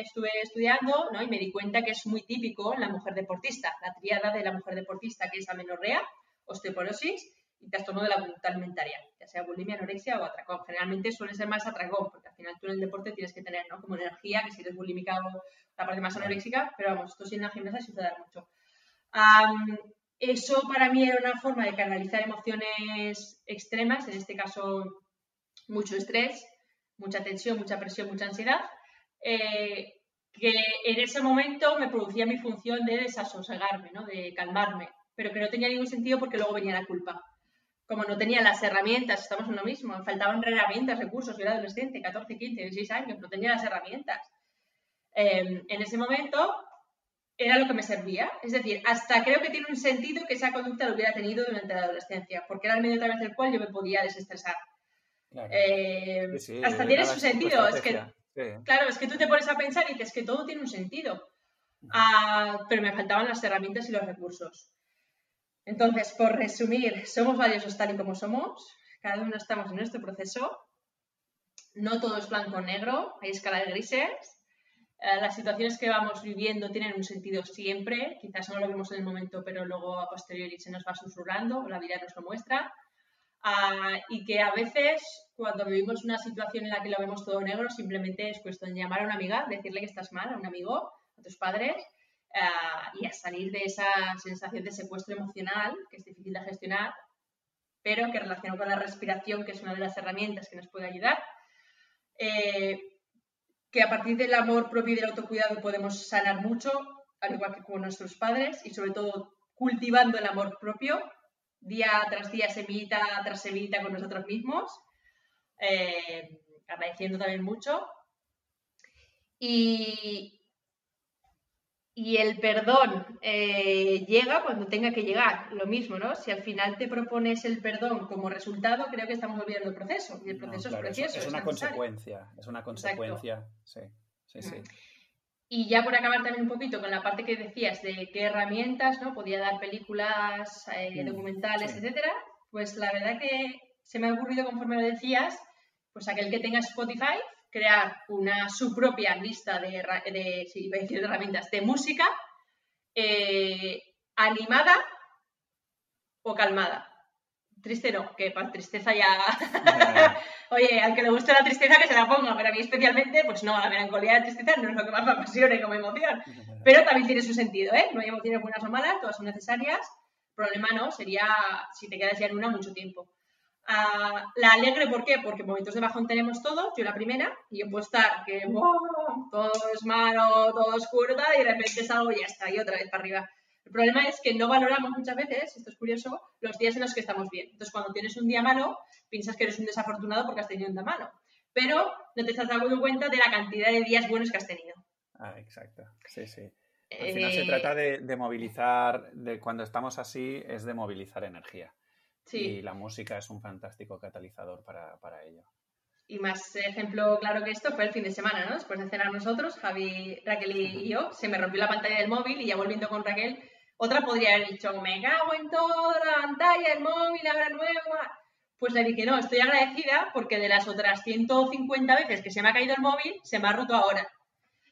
Speaker 2: estuve estudiando ¿no? y me di cuenta que es muy típico en la mujer deportista, la triada de la mujer deportista, que es amenorrea, osteoporosis y trastorno de la conducta alimentaria, ya sea bulimia, anorexia o atracón. Generalmente suele ser más atracón, porque al final tú en el deporte tienes que tener, ¿no? Como energía, que si eres bulímica o la parte más anoréxica, pero vamos, esto sin la gimnasia suele dar mucho. eso para mí era una forma de canalizar emociones extremas, en este caso mucho estrés, mucha tensión, mucha presión, mucha ansiedad, eh, que en ese momento me producía mi función de desasosegarme, ¿no? de calmarme, pero que no tenía ningún sentido porque luego venía la culpa como no tenía las herramientas, estamos en lo mismo, faltaban herramientas, recursos, yo era adolescente, 14, 15, 16 años, no tenía las herramientas. Em, en ese momento era lo que me servía. Es decir, hasta creo que tiene un sentido que esa conducta lo hubiera tenido durante la adolescencia, porque era el medio a través del cual yo me podía desestresar. Em, hasta tiene su sentido. Es que, Claro, es que tú te pones a pensar y dices que todo tiene un sentido. Ah, pero me faltaban las herramientas y los recursos. Entonces, por resumir, somos valiosos tal y como somos, cada uno estamos en nuestro proceso, no todo es blanco o negro, hay escala de grises, eh, las situaciones que vamos viviendo tienen un sentido siempre, quizás no lo vemos en el momento, pero luego a posteriori se nos va susurrando, o la vida nos lo muestra, ah, y que a veces cuando vivimos una situación en la que lo vemos todo negro, simplemente es cuestión de llamar a una amiga, decirle que estás mal, a un amigo, a tus padres, eh, y a salir de esa sensación de secuestro emocional, que es difícil de gestionar, pero que relacionado con la respiración, que es una de las herramientas que nos puede ayudar, eh, que a partir del amor propio y del autocuidado podemos sanar mucho, al igual que con nuestros padres, y sobre todo cultivando el amor propio, día tras día, semillita tras semillita con nosotros mismos, eh, agradeciendo también mucho. Y, y el perdón eh, llega cuando tenga que llegar, lo mismo, ¿no? Si al final te propones el perdón como resultado, creo que estamos olvidando el proceso. Y el proceso es precioso.
Speaker 1: Es, una consecuencia, es una consecuencia. Sí, sí, sí.
Speaker 2: Y ya por acabar también un poquito con la parte que decías de qué herramientas, ¿no? Podía dar películas, eh, mm, documentales, etcétera. Pues la verdad que se me ha ocurrido conforme lo decías, pues aquel que tenga Spotify, crear una, su propia lista de, de, herramientas de música eh, animada o calmada. Triste no, que para tristeza ya. Oye, al que le guste la tristeza que se la ponga, pero a mí especialmente, pues no, la melancolía y la tristeza no es lo que más me apasiona como emoción. Pero también tiene su sentido, ¿eh? No hay emociones buenas o malas, todas son necesarias. Problema no, sería si te quedas ya en una mucho tiempo. Ah, la alegre, ¿por qué? Porque momentos de bajón tenemos todos, yo la primera, y yo puedo estar que todo es malo, todo oscuro, y de repente salgo y ya está, y otra vez para arriba. El problema es que no valoramos muchas veces, esto es curioso, los días en los que estamos bien. Entonces, cuando tienes un día malo, piensas que eres un desafortunado porque has tenido un día malo. Pero no te estás dando cuenta de la cantidad de días buenos que has tenido.
Speaker 1: Ah, exacto. Sí, sí. Al final se eh, trata de, movilizar, de cuando estamos así, es de movilizar energía. Sí. Y la música es un fantástico catalizador para, para ello.
Speaker 2: Y más ejemplo claro que esto fue el fin de semana, ¿no? Después de cenar nosotros, Javi, Raquel y yo, se me rompió la pantalla del móvil y ya volviendo con Raquel, otra podría haber dicho, me cago en toda la pantalla, el móvil, ahora nueva. Pues le dije, no, estoy agradecida porque de las otras 150 veces que se me ha caído el móvil, se me ha roto ahora.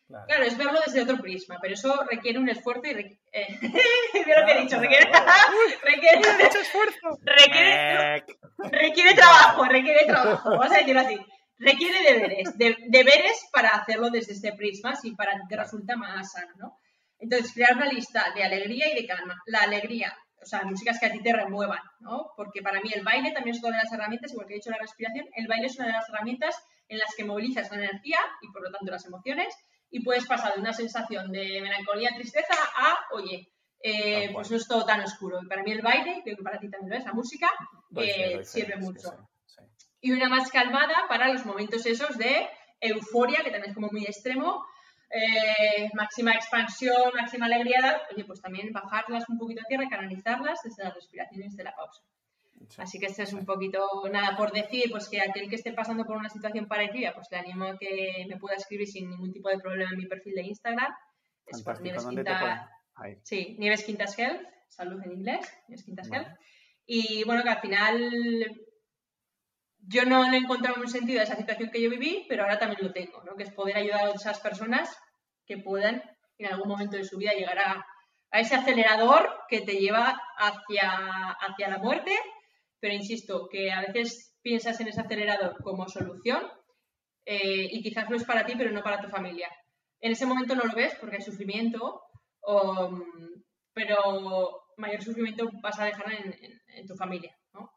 Speaker 2: Claro. es verlo desde otro prisma, pero eso requiere un esfuerzo y requiere... Eh, lo que he dicho, requiere... requiere esfuerzo. Requiere, requiere trabajo, requiere trabajo, vamos a decirlo así. Requiere deberes, deberes para hacerlo desde este prisma, y para que resulta más sano, ¿no? Entonces, crear una lista de alegría y de calma. La alegría, o sea, músicas que a ti te remuevan, ¿no? Porque para mí el baile también es una de las herramientas, igual que he dicho la respiración, el baile es una de las herramientas en las que movilizas la energía y por lo tanto las emociones y puedes pasar de una sensación de melancolía, tristeza a, oye, eh, pues no es todo tan oscuro. Y para mí el baile, creo que para ti también lo es, la música, eh, sirve mucho. Y una más calmada para los momentos esos de euforia, que también es como muy extremo, eh, máxima expansión, máxima alegría, oye, pues también bajarlas un poquito a tierra canalizarlas desde las respiraciones de la pausa. Así que este es un poquito, nada, por decir, pues que aquel que esté pasando por una situación parecida, pues le animo a que me pueda escribir sin ningún tipo de problema en mi perfil de Instagram. Es por Nieves Quinta... Sí, Nieves Quintas Health, salud en inglés, Nieves Quintas Health. Y bueno, que al final yo no le encontraba un sentido a esa situación que yo viví, pero ahora también lo tengo, ¿no? Que es poder ayudar a esas personas que puedan en algún momento de su vida llegar a, a ese acelerador que te lleva hacia, hacia la muerte pero insisto, que a veces piensas en ese acelerador como solución eh, y quizás no es para ti, pero no para tu familia. En ese momento no lo ves porque hay sufrimiento, pero mayor sufrimiento vas a dejar en, tu familia. ¿no?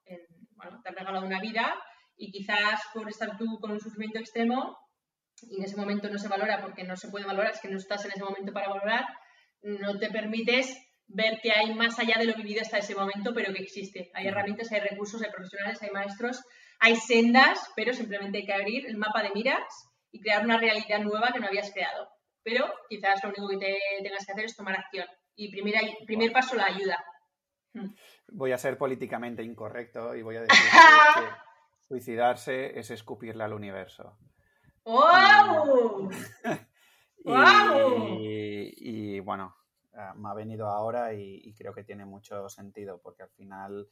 Speaker 2: bueno, te han regalado una vida y quizás por estar tú con un sufrimiento extremo y en ese momento no se valora porque no se puede valorar, es que no estás en ese momento para valorar, no te permites ver que hay más allá de lo vivido hasta ese momento, pero que existe. Hay herramientas, hay recursos, hay profesionales, hay maestros, hay sendas, pero simplemente hay que abrir el mapa de miras y crear una realidad nueva que no habías creado. Pero quizás lo único que te tengas que hacer es tomar acción. Y primer, primer paso, la ayuda.
Speaker 1: Voy a ser políticamente incorrecto y voy a decir que suicidarse es escupirle al universo.
Speaker 2: ¡Wow!
Speaker 1: y bueno, Ah, me ha venido ahora y, creo que tiene mucho sentido porque al final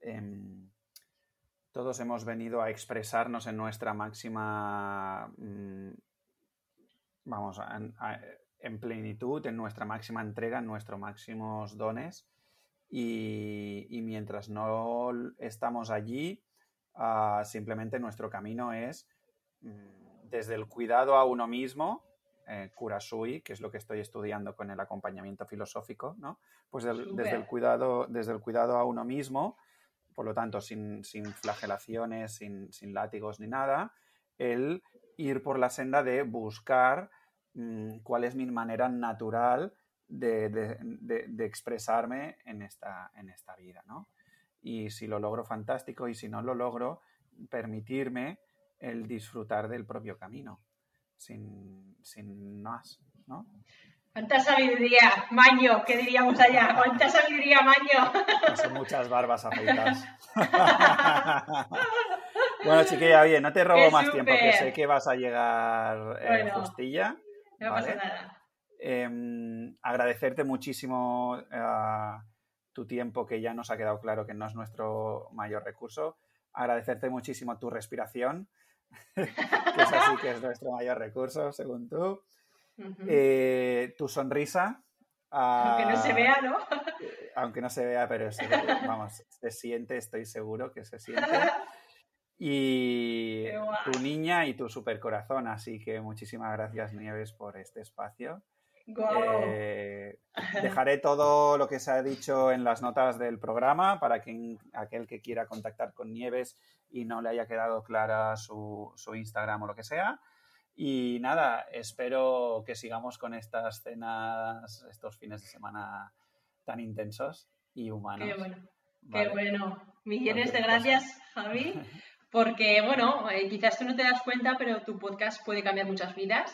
Speaker 1: em, todos hemos venido a expresarnos en nuestra máxima, mm, vamos, en, plenitud, en nuestra máxima entrega, en nuestros máximos dones y, mientras no estamos allí, ah, simplemente nuestro camino es mm, desde el cuidado a uno mismo, eh, Kurasui, que es lo que estoy estudiando con el acompañamiento filosófico, ¿no? Pues desde, el cuidado, desde el cuidado a uno mismo, por lo tanto, sin, flagelaciones, sin, látigos ni nada, el ir por la senda de buscar mm, cuál es mi manera natural de, expresarme en esta, en esta vida, ¿no? Y si lo logro, fantástico, y si no lo logro, permitirme el disfrutar del propio camino sin, sin más, ¿no?
Speaker 2: ¿Cuánta sabiduría, Maño? ¿Qué diríamos allá? ¿Cuánta sabiduría, Maño?
Speaker 1: son muchas barbas afeitadas. bueno, chiquilla, bien, no te robo más tiempo, que sé que vas a llegar eh, justilla.
Speaker 2: No pasa nada.
Speaker 1: Em, agradecerte muchísimo eh, tu tiempo, que ya nos ha quedado claro que no es nuestro mayor recurso. Agradecerte muchísimo tu respiración que es así que es nuestro mayor recurso, según tú. Eh, tu sonrisa.
Speaker 2: Aunque no se vea, ¿no?
Speaker 1: aunque no se vea, pero vamos, se siente, estoy seguro que se siente. Y tu niña y tu super corazón, así que muchísimas gracias Nieves por este espacio. Eh, dejaré todo lo que se ha dicho en las notas del programa para quien, aquel que quiera contactar con Nieves y no le haya quedado clara su, su Instagram o lo que sea. Y nada, espero que sigamos con estas cenas, estos fines de semana tan intensos y humanos.
Speaker 2: Qué bueno, qué bueno. Millones de gracias, Javi, porque, bueno, eh, quizás tú no te das cuenta, pero tu podcast puede cambiar muchas vidas.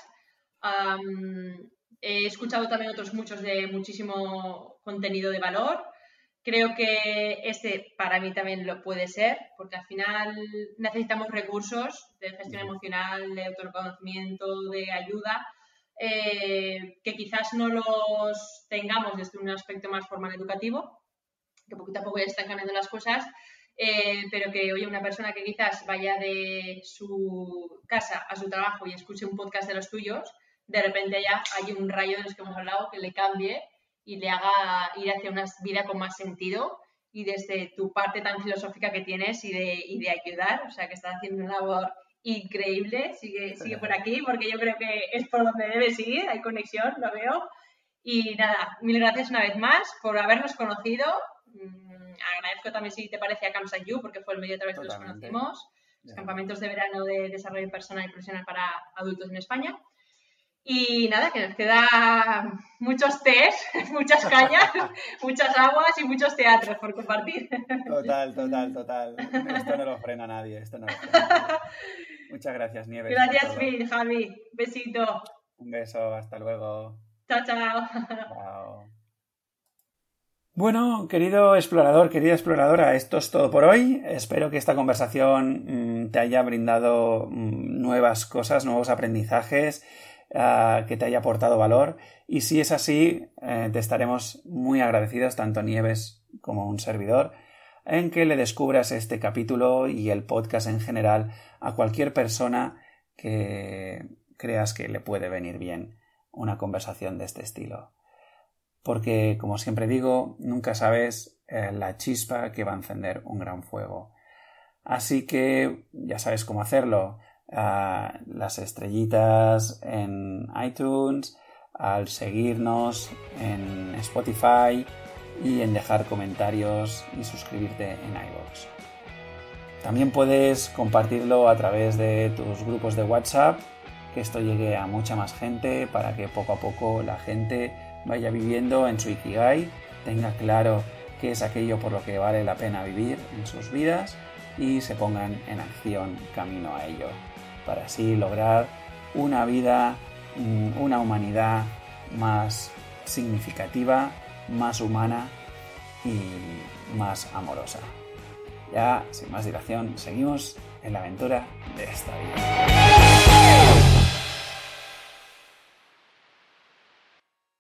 Speaker 2: He escuchado también otros muchos de muchísimo contenido de valor. Creo que este para mí también lo puede ser, porque al final necesitamos recursos de gestión emocional, de autoconocimiento, de ayuda, eh, que quizás no los tengamos desde un aspecto más formal educativo, que poquito a poco ya están cambiando las cosas, eh, pero que oye, una persona que quizás vaya de su casa a su trabajo y escuche un podcast de los tuyos, de repente ya hay un rayo de los que hemos hablado que le cambie y le haga ir hacia una vida con más sentido y desde tu parte tan filosófica que tienes y de, y de ayudar, o sea que estás haciendo una labor increíble, sigue, sigue por aquí porque yo creo que es por donde debes ir, hay conexión, lo veo. Y nada, mil gracias una vez más por habernos conocido. Mm, agradezco también si te parece a Camps You porque fue el medio a través que los conocimos. Los campamentos de verano de desarrollo personal y profesional para adultos en España. Y nada, que nos queda muchos tés, muchas cañas, muchas aguas y muchos teatros por compartir.
Speaker 1: Total, total, total. Esto no lo frena nadie, esto no lo frena Muchas gracias, Nieves.
Speaker 2: Gracias, Phil, Javi. Besito.
Speaker 1: Un beso, hasta luego.
Speaker 2: Chao, chao.
Speaker 1: Chao. Bueno, querido explorador, querida exploradora, esto es todo por hoy. Espero que esta conversación mm, te haya brindado mm, nuevas cosas, nuevos aprendizajes que te haya aportado valor y si es así, eh, te estaremos muy agradecidos, tanto Nieves como un servidor, en que le descubras este capítulo y el podcast en general a cualquier persona que creas que le puede venir bien una conversación de este estilo. Porque, como siempre digo, nunca sabes eh, la chispa que va a encender un gran fuego. Así que ya sabes cómo hacerlo las estrellitas en iTunes, al seguirnos en Spotify y en dejar comentarios y suscribirte en iVoox. También puedes compartirlo a través de tus grupos de WhatsApp, que esto llegue a mucha más gente para que poco a poco la gente vaya viviendo en su Ikigai, tenga claro qué es aquello por lo que vale la pena vivir en sus vidas y se pongan en acción camino a ello para así lograr una vida, mm, una humanidad más significativa, más humana y más amorosa. Ya, sin más dilación, seguimos en la aventura de esta vida.